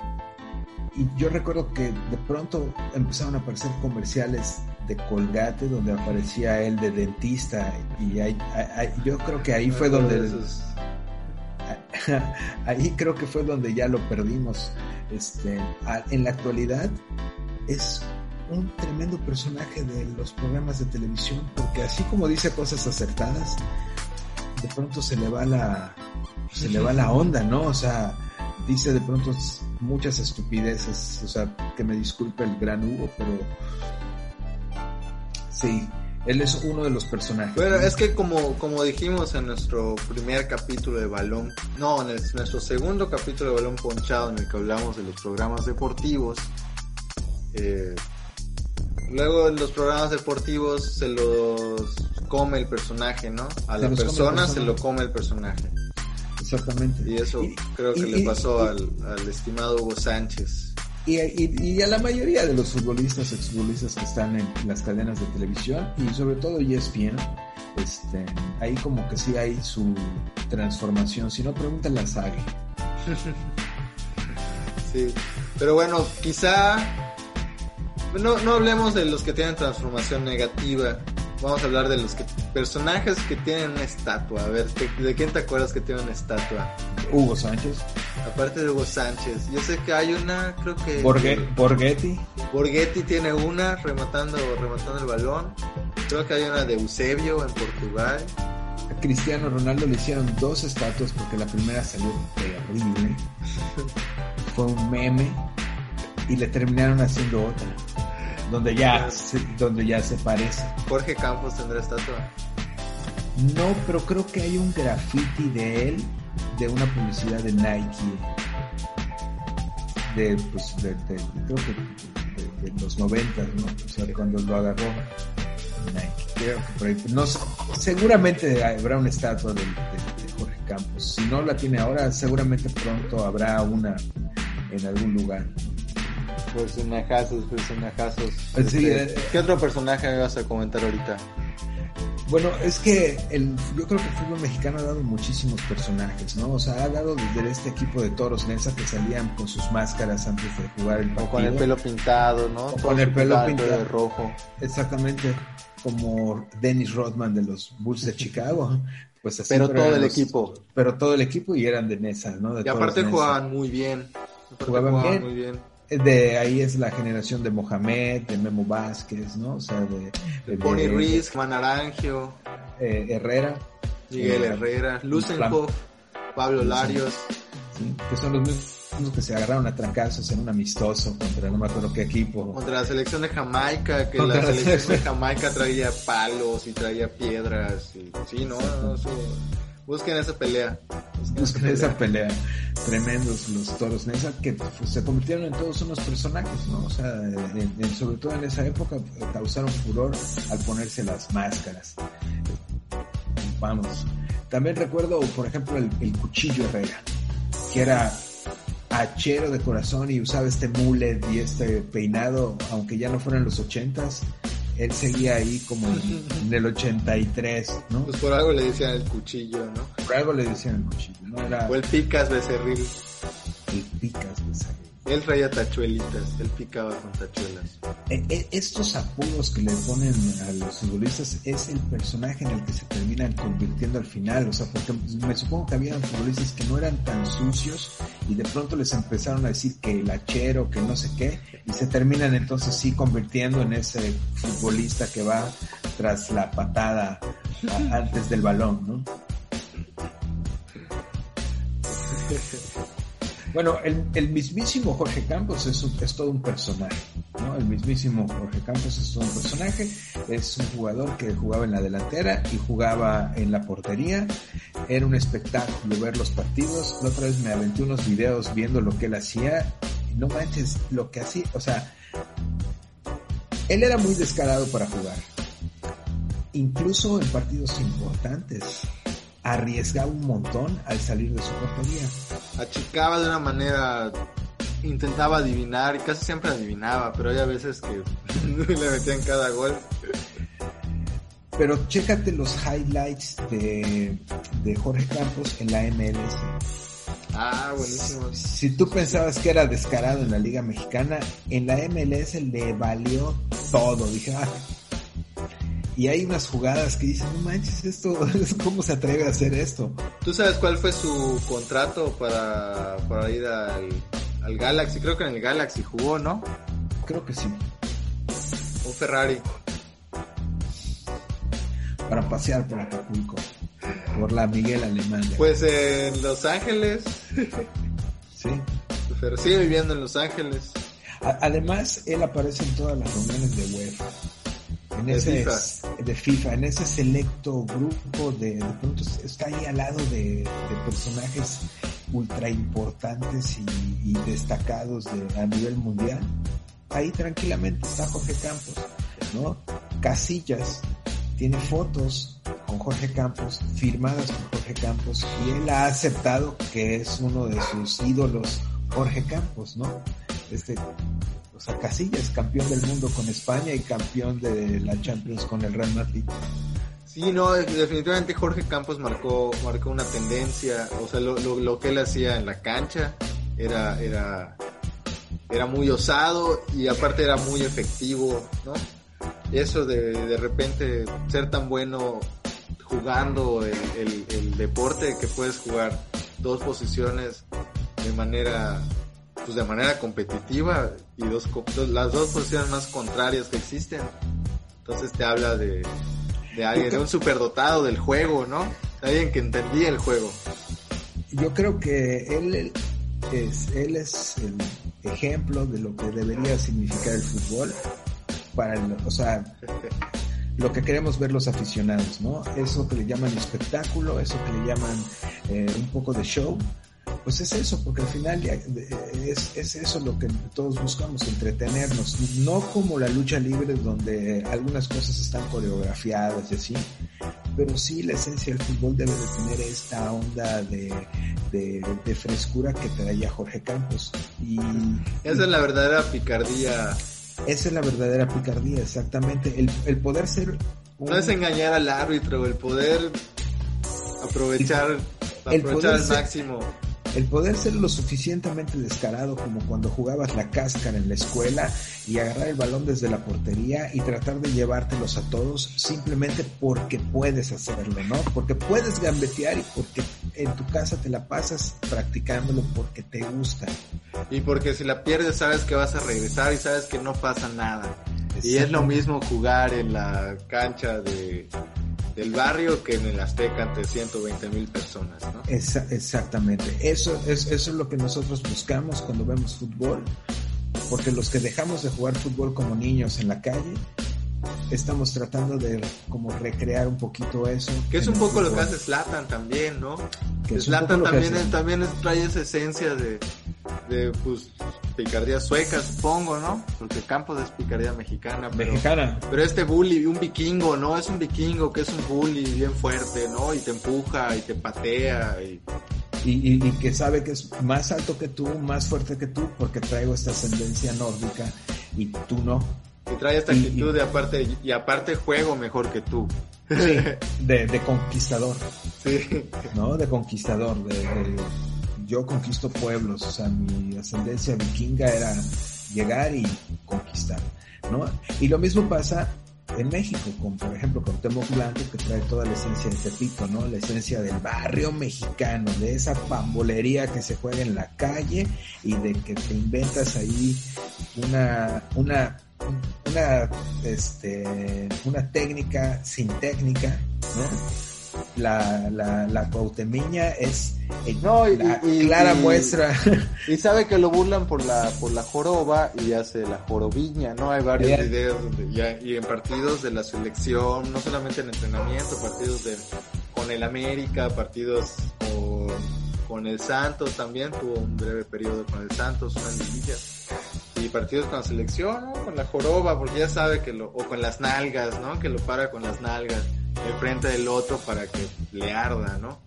y yo recuerdo que de pronto empezaron a aparecer comerciales de Colgate donde aparecía él de dentista y ahí- ahí- yo creo que ahí fue donde ahí creo que fue donde ya lo perdimos. Este, a- en la actualidad es un tremendo personaje de los programas de televisión, porque así como dice cosas acertadas, de pronto se le va la se le va la onda, ¿no? O sea, dice de pronto muchas estupideces, o sea, que me disculpe el gran Hugo, pero sí, él es uno de los personajes. Bueno, es que como, como dijimos en nuestro primer capítulo de balón, no, en el- nuestro segundo capítulo de balón ponchado en el que hablamos de los programas deportivos, eh, luego en los programas deportivos se los come el personaje, ¿no? A la el persona se lo come el personaje. Exactamente. Y eso Y- creo que y- le pasó y- al, al estimado Hugo Sánchez. Y, a la mayoría de los futbolistas, exfutbolistas que están en las cadenas de televisión y sobre todo ESPN, este, ahí como que sí hay su transformación. Si no, pregúntale a Sage. Sí, pero bueno, quizá no, no hablemos de los que tienen transformación negativa. Vamos a hablar de los que personajes que tienen una estatua. A ver, ¿de, quién te acuerdas que tiene una estatua? Hugo Sánchez, Aparte de Hugo Sánchez, yo sé que hay una, creo que Borghe- Borghetti, Borghetti tiene una rematando rematando el balón. Creo que hay una de Eusebio en Portugal. a Cristiano Ronaldo le hicieron dos estatuas porque la primera salió terrible. Fue un meme y le terminaron haciendo otra. Donde ya, se, donde ya se parece. Jorge Campos tendrá estatua. No, pero creo que hay un graffiti de él de una publicidad de Nike. De, pues, de, de- creo que de, de los 90, ¿no? O sea, cuando lo agarró Nike. Creo que por ahí. No, seguramente habrá una estatua de Jorge Campos. Si no la tiene ahora, seguramente pronto habrá una en algún lugar. Personajazos, personajazos. Sí, Este, eh, ¿Qué otro personaje me vas a comentar ahorita? Bueno, es que el, yo creo que el fútbol mexicano ha dado muchísimos personajes, ¿no? O sea, ha dado desde este equipo de toros Nesa que salían con sus máscaras antes de jugar el O partido. con el pelo pintado, ¿no? O con el pelo pelo pintado. de rojo. Exactamente, como Dennis Rodman de los Bulls de Chicago. Pues así Pero todo el los- equipo. Pero todo el equipo y eran de Nesa, ¿no? De Y aparte jugaban muy bien. Aparte Jugaban bien. muy bien. De ahí es la generación de Mohamed, de Memo Vázquez, ¿no? O sea, de, de- Bonnie Ruiz, Manarangio, eh, Herrera. Miguel Eh, Herrera, Lusenhoff, Pablo Larios. ¿sí? que son los mismos que se agarraron a trancazos en un amistoso contra no me acuerdo qué equipo. Contra la selección de Jamaica, que Contra la selección de. Jamaica traía palos y traía piedras. Y, sí, no, no, eso- busquen esa pelea. Busquen esa pelea. Tremendos los toros Nesa que pues, se convirtieron en todos unos personajes, ¿no? O sea, en- en- sobre todo en esa época causaron furor al ponerse las máscaras. Vamos. También recuerdo, por ejemplo, el, el cuchillo Herrera, que era hachero de corazón y usaba este mullet y este peinado, aunque ya no fueran los ochentas, él seguía ahí como en, el 83, ¿no? Pues por algo le decían el cuchillo, ¿no? Por algo le decían el cuchillo, ¿no? Era O el picas becerril. el picas, ahí. Él traía tachuelitas, él picaba con tachuelas. Eh, eh, Estos apodos que le ponen a los futbolistas es el personaje en el que se terminan convirtiendo al final, o sea, porque me supongo que había futbolistas que no eran tan sucios y de pronto les empezaron a decir que el hachero, que no sé qué, y se terminan entonces sí convirtiendo en ese futbolista que va tras la patada antes del balón, ¿no? Bueno, el, el mismísimo Jorge Campos es, un- es todo un personaje, ¿no? El mismísimo Jorge Campos es un personaje, es un jugador que jugaba en la delantera y jugaba en la portería, era un espectáculo ver los partidos, la otra vez me aventé unos videos viendo lo que él hacía, no manches, lo que hacía, o sea, él era muy descarado para jugar, incluso en partidos importantes, arriesgaba un montón al salir de su portería. Achicaba de una manera, intentaba adivinar y casi siempre adivinaba, pero hay a veces que le metían cada gol. Pero chécate los highlights de, de Jorge Campos en la MLS. Ah, buenísimo. Si tú pensabas que era descarado en la Liga Mexicana, en la MLS le valió todo. Dije, ah. Y hay unas jugadas que dicen, no manches, esto, ¿cómo se atreve a hacer esto? ¿Tú sabes cuál fue su contrato para, para ir al, al Galaxy? Creo que en el Galaxy jugó, ¿no? Creo que sí. Un Ferrari. Para pasear por Acapulco. Por la Miguel Alemán. Pues en Los Ángeles. Sí. Pero sigue viviendo en Los Ángeles. Además, él aparece en todas las reuniones de UEFA. En ese, FIFA. De FIFA, en ese selecto grupo de, de pronto está ahí al lado de, personajes ultra importantes y, y destacados de, a nivel mundial. Ahí tranquilamente está Jorge Campos, ¿no? Casillas, tiene fotos con Jorge Campos, firmadas por Jorge Campos, y él ha aceptado que es uno de sus ídolos, Jorge Campos, ¿no? Este, o sea, Casillas, campeón del mundo con España y campeón de la Champions con el Real Madrid. Sí, no, definitivamente Jorge Campos marcó, marcó una tendencia, o sea, lo, lo, lo que él hacía en la cancha era, era, era muy osado y aparte era muy efectivo, ¿no? Eso de, de repente ser tan bueno jugando el, el, el deporte que puedes jugar dos posiciones de manera pues de manera competitiva y dos, las dos posiciones más contrarias que existen. Entonces te habla de, de alguien, de un superdotado del juego, ¿no? Alguien que entendía el juego. Yo creo que él es, él es el ejemplo de lo que debería significar el fútbol para el, o sea, lo que queremos ver los aficionados, ¿no? Eso que le llaman espectáculo, eso que le llaman eh, un poco de show, pues es eso, porque al final es, es, eso lo que todos buscamos, entretenernos, no como la lucha libre donde algunas cosas están coreografiadas y así, pero sí la esencia del fútbol debe de tener esta onda de, de, de frescura que traía Jorge Campos. Y, Esa es la verdadera picardía. Esa es la verdadera picardía, exactamente. El, el poder ser... Un... No es engañar al árbitro, el poder aprovechar, el aprovechar al máximo. Ser el poder ser lo suficientemente descarado como cuando jugabas la cáscara en la escuela y agarrar el balón desde la portería y tratar de llevártelos a todos simplemente porque puedes hacerlo, ¿no? Porque puedes gambetear y porque en tu casa te la pasas practicándolo porque te gusta. Y porque si la pierdes sabes que vas a regresar y sabes que no pasa nada. Y es lo mismo jugar en la cancha de del barrio que en el Azteca ante 120 mil personas, ¿no? Exactamente. Eso es, eso es lo que nosotros buscamos cuando vemos fútbol, porque los que dejamos de jugar fútbol como niños en la calle, estamos tratando de como recrear un poquito eso. Que es un poco lo que hace Slatan también, ¿no? Que Slatan también, es, también es, trae esa esencia de, de pues picardía sueca, supongo, ¿no? Porque Campos es picardía mexicana. Pero, mexicana. Pero este bully, un vikingo, ¿no? Es un vikingo que es un bully bien fuerte, ¿no? Y te empuja y te patea y... Y, y, y, que sabe que es más alto que tú, más fuerte que tú, porque traigo esta ascendencia nórdica y tú no. Y trae esta actitud y, de aparte, y aparte juego mejor que tú. Sí, de, de conquistador. Sí. ¿No? De conquistador, de, de yo conquisto pueblos, o sea, mi ascendencia vikinga era llegar y conquistar, ¿no? Y lo mismo pasa en México, con por ejemplo con Temo Blanco, que trae toda la esencia de Tepito, ¿no? La esencia del barrio mexicano, de esa pambolería que se juega en la calle y de que te inventas ahí una, una, una, este, una técnica sin técnica, ¿no? La, la, la cuautemeña es no, y, la y, clara y, muestra. Y sabe que lo burlan por la, por la joroba y hace la jorobiña, ¿no? Hay varios videos donde ya, y en partidos de la selección, no solamente en entrenamiento, partidos de, con el América, partidos con, con el Santos también, tuvo un breve periodo con el Santos, una liguilla. Y partidos con la selección, ¿no? Con la joroba, porque ya sabe que lo, o con las nalgas, ¿no? Que lo para con las nalgas, enfrente del otro para que le arda, ¿no?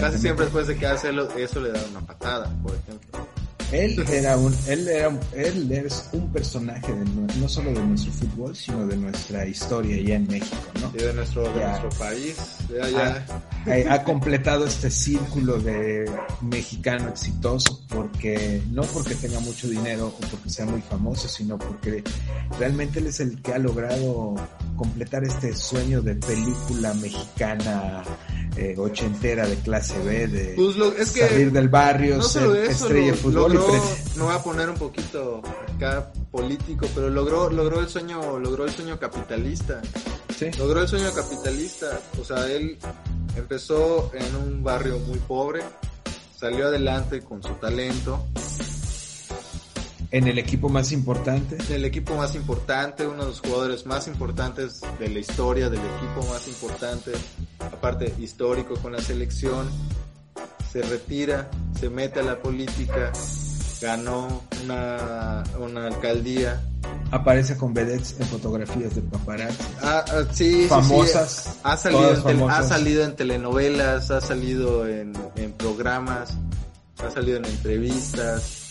Casi siempre después de que hace eso le da una patada, por ejemplo. Él era un, él era, él es un personaje de, no solo de nuestro fútbol, sino de nuestra historia ya en México, ¿no? Y de nuestro, de nuestro país. Ya, ya. Ha, ha, completado este círculo de mexicano exitoso porque, no porque tenga mucho dinero o porque sea muy famoso, sino porque realmente él es el que ha logrado completar este sueño de película mexicana eh, ochentera de clase B, de pues lo, es que salir del barrio, no ser eso, estrella de fútbol. Logró, me voy a poner un poquito acá político, pero logró, logró el sueño, logró el sueño capitalista. Sí. Logró el sueño capitalista. O sea, él empezó en un barrio muy pobre, salió adelante con su talento. En el equipo más importante. En el equipo más importante, uno de los jugadores más importantes de la historia del equipo más importante, aparte histórico con la selección, se retira, se mete a la política, ganó una, una alcaldía aparece con vedettes en fotografías de paparazzi. Ah, ah, sí, famosas. sí. Ha salido, en ha salido en telenovelas, ha salido en, en programas, ha salido en entrevistas.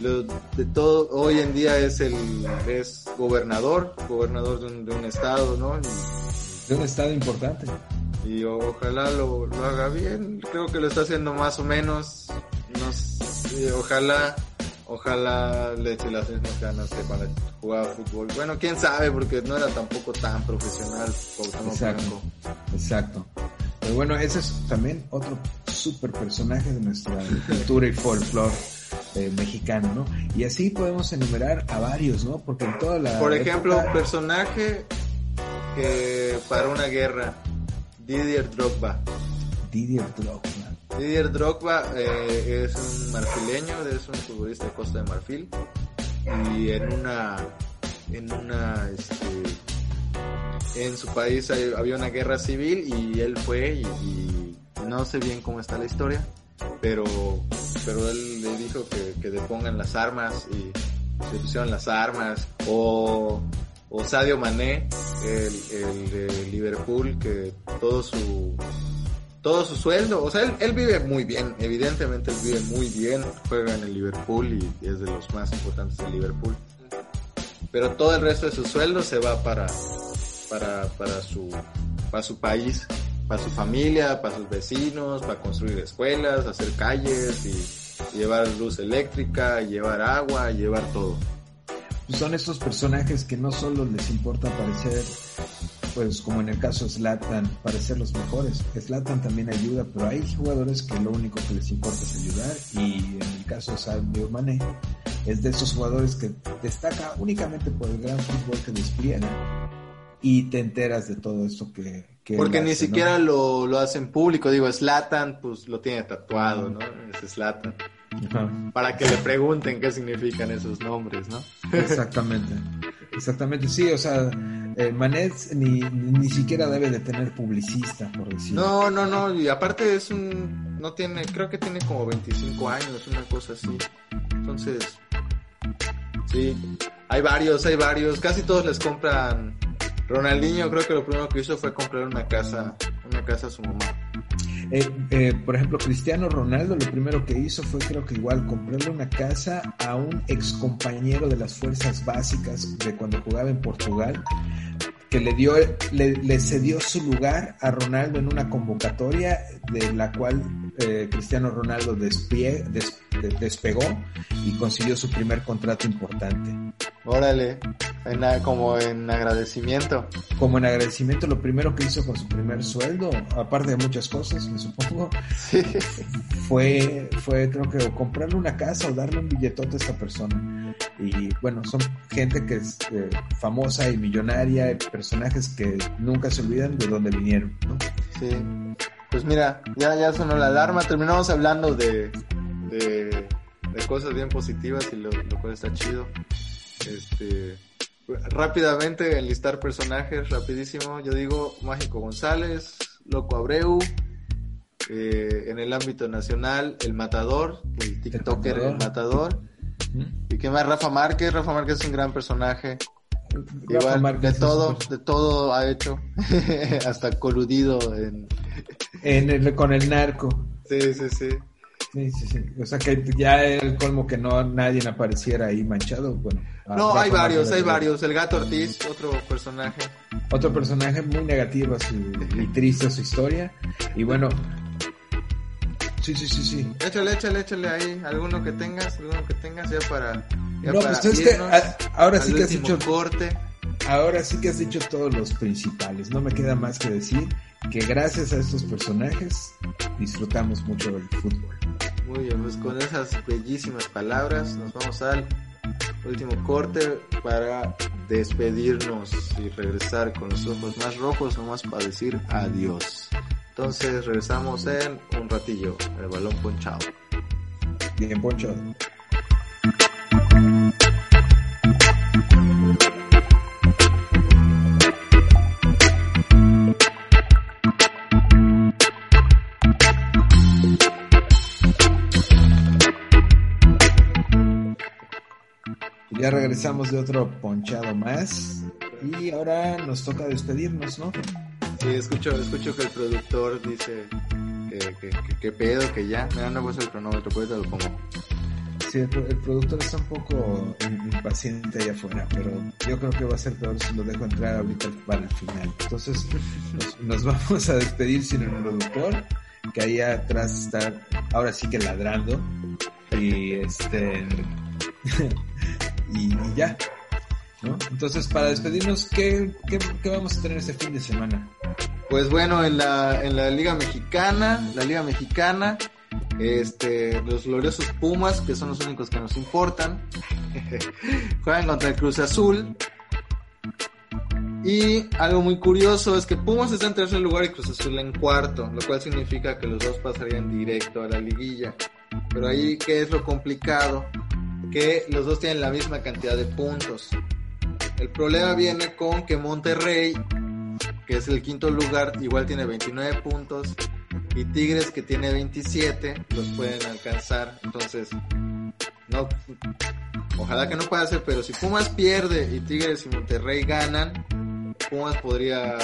Lo- de todo, hoy en día es el es gobernador, gobernador de un, de un estado, ¿no? De un estado importante. Y, y ojalá lo, lo haga bien. Creo que lo está haciendo más o menos. No sé, ojalá, ojalá le eche las mismas ganas que cuando jugaba fútbol. Bueno, quién sabe, porque no era tampoco tan profesional. Cuauhtémoc Exacto. Blanco. Exacto. Pero bueno, ese es también otro super personaje de nuestra cultura y folclore eh, mexicano, ¿no? Y así podemos enumerar a varios, ¿no? Porque en toda la. Por ejemplo, época- un personaje que para una guerra, Didier Drogba. Didier Drogba. Didier Drogba eh, es un marfileño, es un futbolista de Costa de Marfil. Y en una en una este, en su país había una guerra civil y él fue y, y no sé bien cómo está la historia, pero pero él le dijo que, que depongan las armas y se pusieron las armas. O o Sadio Mané, el, el de Liverpool, que todo su todo su sueldo, o sea, él, él vive muy bien, evidentemente él vive muy bien, juega en el Liverpool y es de los más importantes del Liverpool. Pero todo el resto de su sueldo se va para, para, para su, para su país, para su familia, para sus vecinos, para construir escuelas, hacer calles y llevar luz eléctrica, llevar agua, llevar todo. Son estos personajes que no solo les importa parecer, pues como en el caso de Zlatan, parecer los mejores. Zlatan también ayuda, pero hay jugadores que lo único que les importa es ayudar. Y en el caso de Sadio Mané, es de esos jugadores que destaca únicamente por el gran fútbol que despliega. Y te enteras de todo esto que... Porque ni siquiera lo, lo hacen público, digo, Slatan, pues lo tiene tatuado, ¿no? Es Slatan. Para que le pregunten qué significan esos nombres, ¿no? Exactamente, exactamente, sí, o sea, eh, Manet ni, ni siquiera debe de tener publicista, por decirlo. No, no, no, y aparte es un, no tiene, creo que tiene como 25 años, una cosa así. Entonces, sí, hay varios, hay varios, casi todos les compran. Ronaldinho creo que lo primero que hizo fue comprar una casa, una casa a su mamá. Eh, eh, por ejemplo, Cristiano Ronaldo lo primero que hizo fue creo que igual comprarle una casa a un ex compañero de las fuerzas básicas de cuando jugaba en Portugal, que le dio, le, le cedió su lugar a Ronaldo en una convocatoria de la cual eh, Cristiano Ronaldo despie- des- de- despegó y consiguió su primer contrato importante. Órale, en como en agradecimiento. Como en agradecimiento, lo primero que hizo con su primer sueldo, aparte de muchas cosas, me supongo, Sí. fue, fue creo que o comprarle una casa o darle un billetote a esta persona. Y bueno, son gente que es eh, famosa y millonaria, personajes que nunca se olvidan de dónde vinieron. ¿no? Sí. Pues mira, ya, ya sonó la alarma. Terminamos hablando de, de, de cosas bien positivas y lo, lo cual está chido. Este, rápidamente enlistar personajes, rapidísimo. Yo digo Mágico González, Loco Abreu. eh, en el ámbito nacional, El Matador, el TikToker El Matador. Matador. ¿Y qué más? Rafa Márquez. Rafa Márquez es un gran personaje. Rafa Igual, de todo, de todo ha hecho. Hasta coludido en... en el- con el narco. Sí, sí, sí. Sí, sí, sí. O sea que ya era el colmo que no nadie apareciera ahí manchado. Bueno, No, hay varios, hay varios. El gato Ortiz, otro personaje. Otro personaje muy negativo a su, y triste su historia. Y bueno, sí, sí, sí, sí. Échale, échale, échale ahí. Alguno que tengas, alguno que tengas ya para. Ya No, para pues es que a- ahora sí que has dicho corte. Ahora sí que has dicho todos los principales. No me queda más que decir que gracias a estos personajes disfrutamos mucho del fútbol. Muy bien, pues con esas bellísimas palabras nos vamos al último corte para despedirnos y regresar con los ojos más rojos, nomás para decir adiós. Entonces regresamos en un ratillo, el balón ponchado. Bien, Poncho. Ya regresamos de otro ponchado más. Y ahora nos toca despedirnos, ¿no? Sí, escucho, escucho que el productor dice que, que, que, que pedo, que ya. Me han puesto el cronómetro, pues lo pongo. Sí, el, el, productor está un poco impaciente allá afuera, pero yo creo que va a ser peor si lo dejo entrar ahorita para el final. Entonces, nos, nos vamos a despedir sin el productor, que ahí atrás está ahora sí que ladrando. Y este. y, ya, ¿no? Entonces, para despedirnos, ¿qué, ¿qué, qué, vamos a tener este fin de semana? Pues bueno, en la, en la Liga Mexicana, la Liga Mexicana, este, los gloriosos Pumas, que son los únicos que nos importan, juegan contra el Cruz Azul. Y algo muy curioso es que Pumas está en tercer lugar y Cruz Azul en cuarto, lo cual significa que los dos pasarían directo a la liguilla. Pero ahí, ¿qué es lo complicado? Que los dos tienen la misma cantidad de puntos. El problema viene con que Monterrey, que es el quinto lugar, igual tiene 29 puntos. Y Tigres, que tiene 27, los pueden alcanzar. Entonces, no, ojalá que no pase, pero si Pumas pierde y Tigres y Monterrey ganan, Pumas podría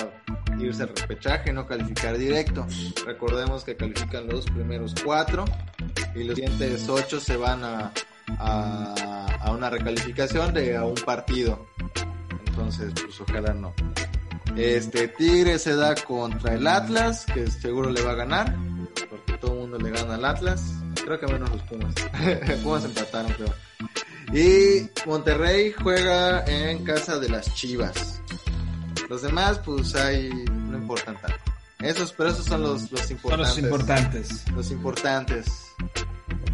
irse al repechaje, no calificar directo. Recordemos que califican los primeros cuatro y los siguientes ocho se van a, a, a una recalificación de a un partido. Entonces, pues ojalá no. Este Tigre se da contra el Atlas, que seguro le va a ganar, porque todo el mundo le gana al Atlas. Creo que menos los Pumas. Pumas empataron, creo. Y Monterrey juega en casa de las Chivas. Los demás, pues ahí no importan tanto. Esos, pero esos son los, los importantes. Son los importantes. Los importantes.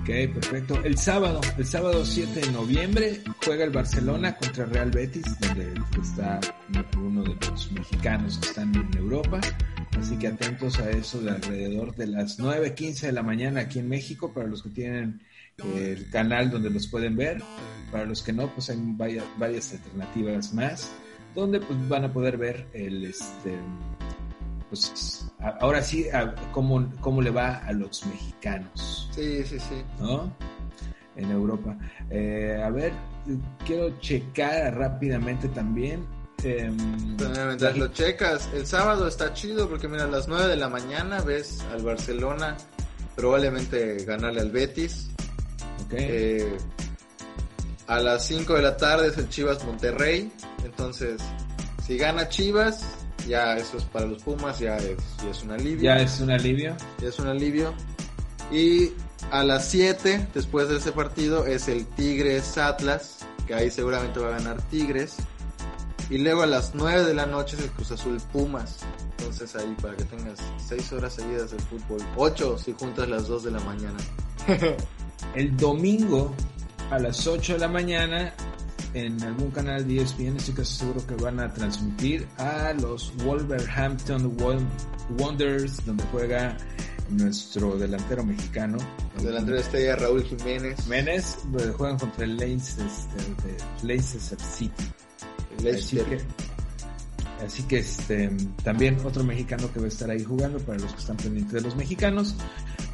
Ok, perfecto. El sábado, el sábado 7 de noviembre, juega el Barcelona contra Real Betis, donde está uno de los mexicanos que están en Europa. Así que atentos a eso de alrededor de las 9.15 de la mañana aquí en México, para los que tienen el canal donde los pueden ver. Para los que no, pues hay varias alternativas más, donde pues van a poder ver el este pues ahora sí, a, cómo, cómo le va a los mexicanos. Sí, sí, sí. ¿No? En Europa. Eh, a ver, quiero checar rápidamente también. Eh, mientras lo checas, el sábado está chido porque mira, a las 9 de la mañana ves al Barcelona probablemente ganarle al Betis. Okay. Eh, a las 5 de la tarde es el Chivas Monterrey. Entonces, si gana Chivas, ya eso es para los Pumas, ya es, ya es un alivio. Ya es un alivio. Ya es un alivio. Y a las 7, después de ese partido, es el Tigres Atlas, que ahí seguramente va a ganar Tigres. Y luego a las 9 de la noche es el Cruz Azul Pumas. Entonces ahí para que tengas 6 horas seguidas de fútbol. 8 si juntas las 2 de la mañana. el domingo a las 8 de la mañana en algún canal de ESPN, estoy casi seguro que van a transmitir a los Wolverhampton Wonders, donde juega nuestro delantero mexicano. El delantero estrella Raúl Jiménez. Jiménez, juegan contra el Leicester, Leicester City. Así que, así que este, también otro mexicano que va a estar ahí jugando para los que están pendientes de los mexicanos.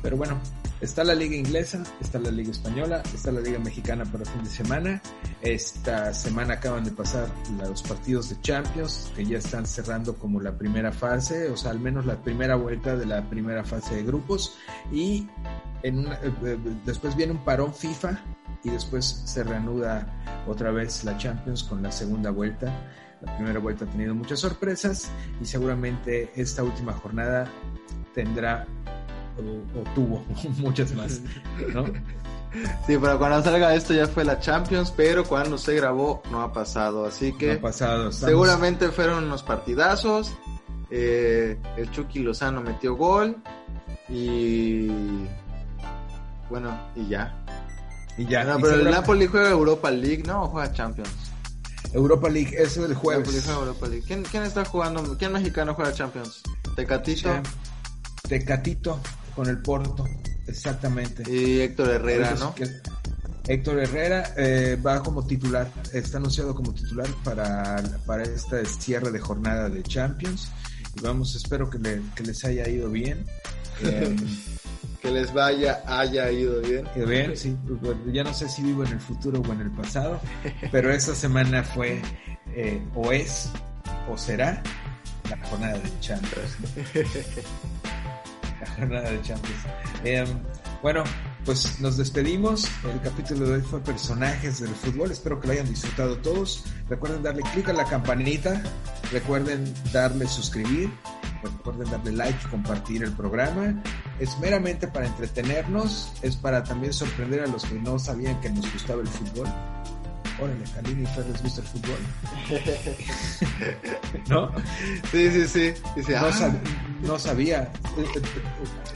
Pero bueno, está la liga inglesa, está la liga española, está la liga mexicana para fin de semana. Esta semana acaban de pasar los partidos de Champions que ya están cerrando como la primera fase, o sea, al menos la primera vuelta de la primera fase de grupos. Y en una, después viene un parón FIFA y después se reanuda otra vez la Champions con la segunda vuelta. La primera vuelta ha tenido muchas sorpresas y seguramente esta última jornada tendrá o, o, tuvo muchas más, ¿no? Sí, pero cuando salga esto ya fue la Champions, pero cuando se grabó no ha pasado, así que no ha pasado, estamos... seguramente fueron unos partidazos. Eh, el Chucky Lozano metió gol y bueno, y ya. Y ya. No, y pero el Napoli juega Europa League, ¿no? O juega Champions. Europa League, es el jueves. Europa League. ¿Quién, ¿Quién, está jugando? ¿Quién mexicano juega Champions? Tecatito. Sí. Tecatito con el Porto, exactamente. Y Héctor Herrera, ¿no? Que Héctor Herrera eh, va como titular, está anunciado como titular para, para este cierre de jornada de Champions. Y vamos, espero que, le, que les haya ido bien. Eh, Que les vaya, haya ido bien. Que bien, sí. Pues, ya no sé si vivo en el futuro o en el pasado, pero esta semana fue, eh, o es, o será, la jornada de Champions. la jornada de Champions. Eh, bueno, pues nos despedimos. El capítulo de hoy fue personajes del fútbol. Espero que lo hayan disfrutado todos. Recuerden darle clic a la campanita. Recuerden darle suscribir. Recuerden darle like y compartir el programa. Es meramente para entretenernos. Es para también sorprender a los que no sabían que nos gustaba el fútbol. Órale, Calini y Fer les gusta el fútbol. ¿No? Sí, sí, sí. Dice, No, ah, no sabía.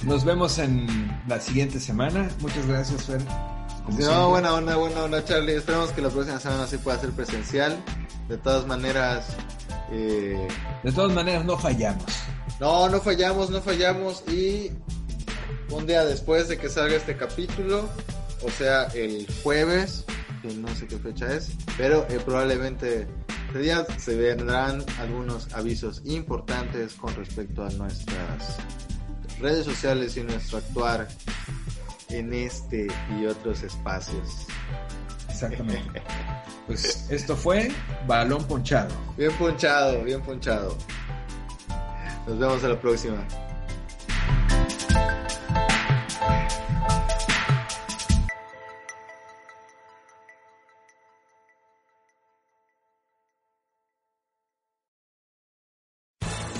Nos vemos en la siguiente semana. Muchas gracias, Fer. Como siempre. No, buena onda, buena onda, Charlie. Esperemos que la próxima semana sí pueda ser presencial. De todas maneras, eh, De todas maneras, no fallamos. no, no fallamos, no fallamos. Y un día después de que salga este capítulo, o sea, el jueves, que no sé qué fecha es, pero eh, probablemente día se vendrán algunos avisos importantes con respecto a nuestras redes sociales y nuestro actuar en este y otros espacios. Exactamente. Pues esto fue Balón Ponchado. Bien ponchado, bien ponchado. Nos vemos a la próxima.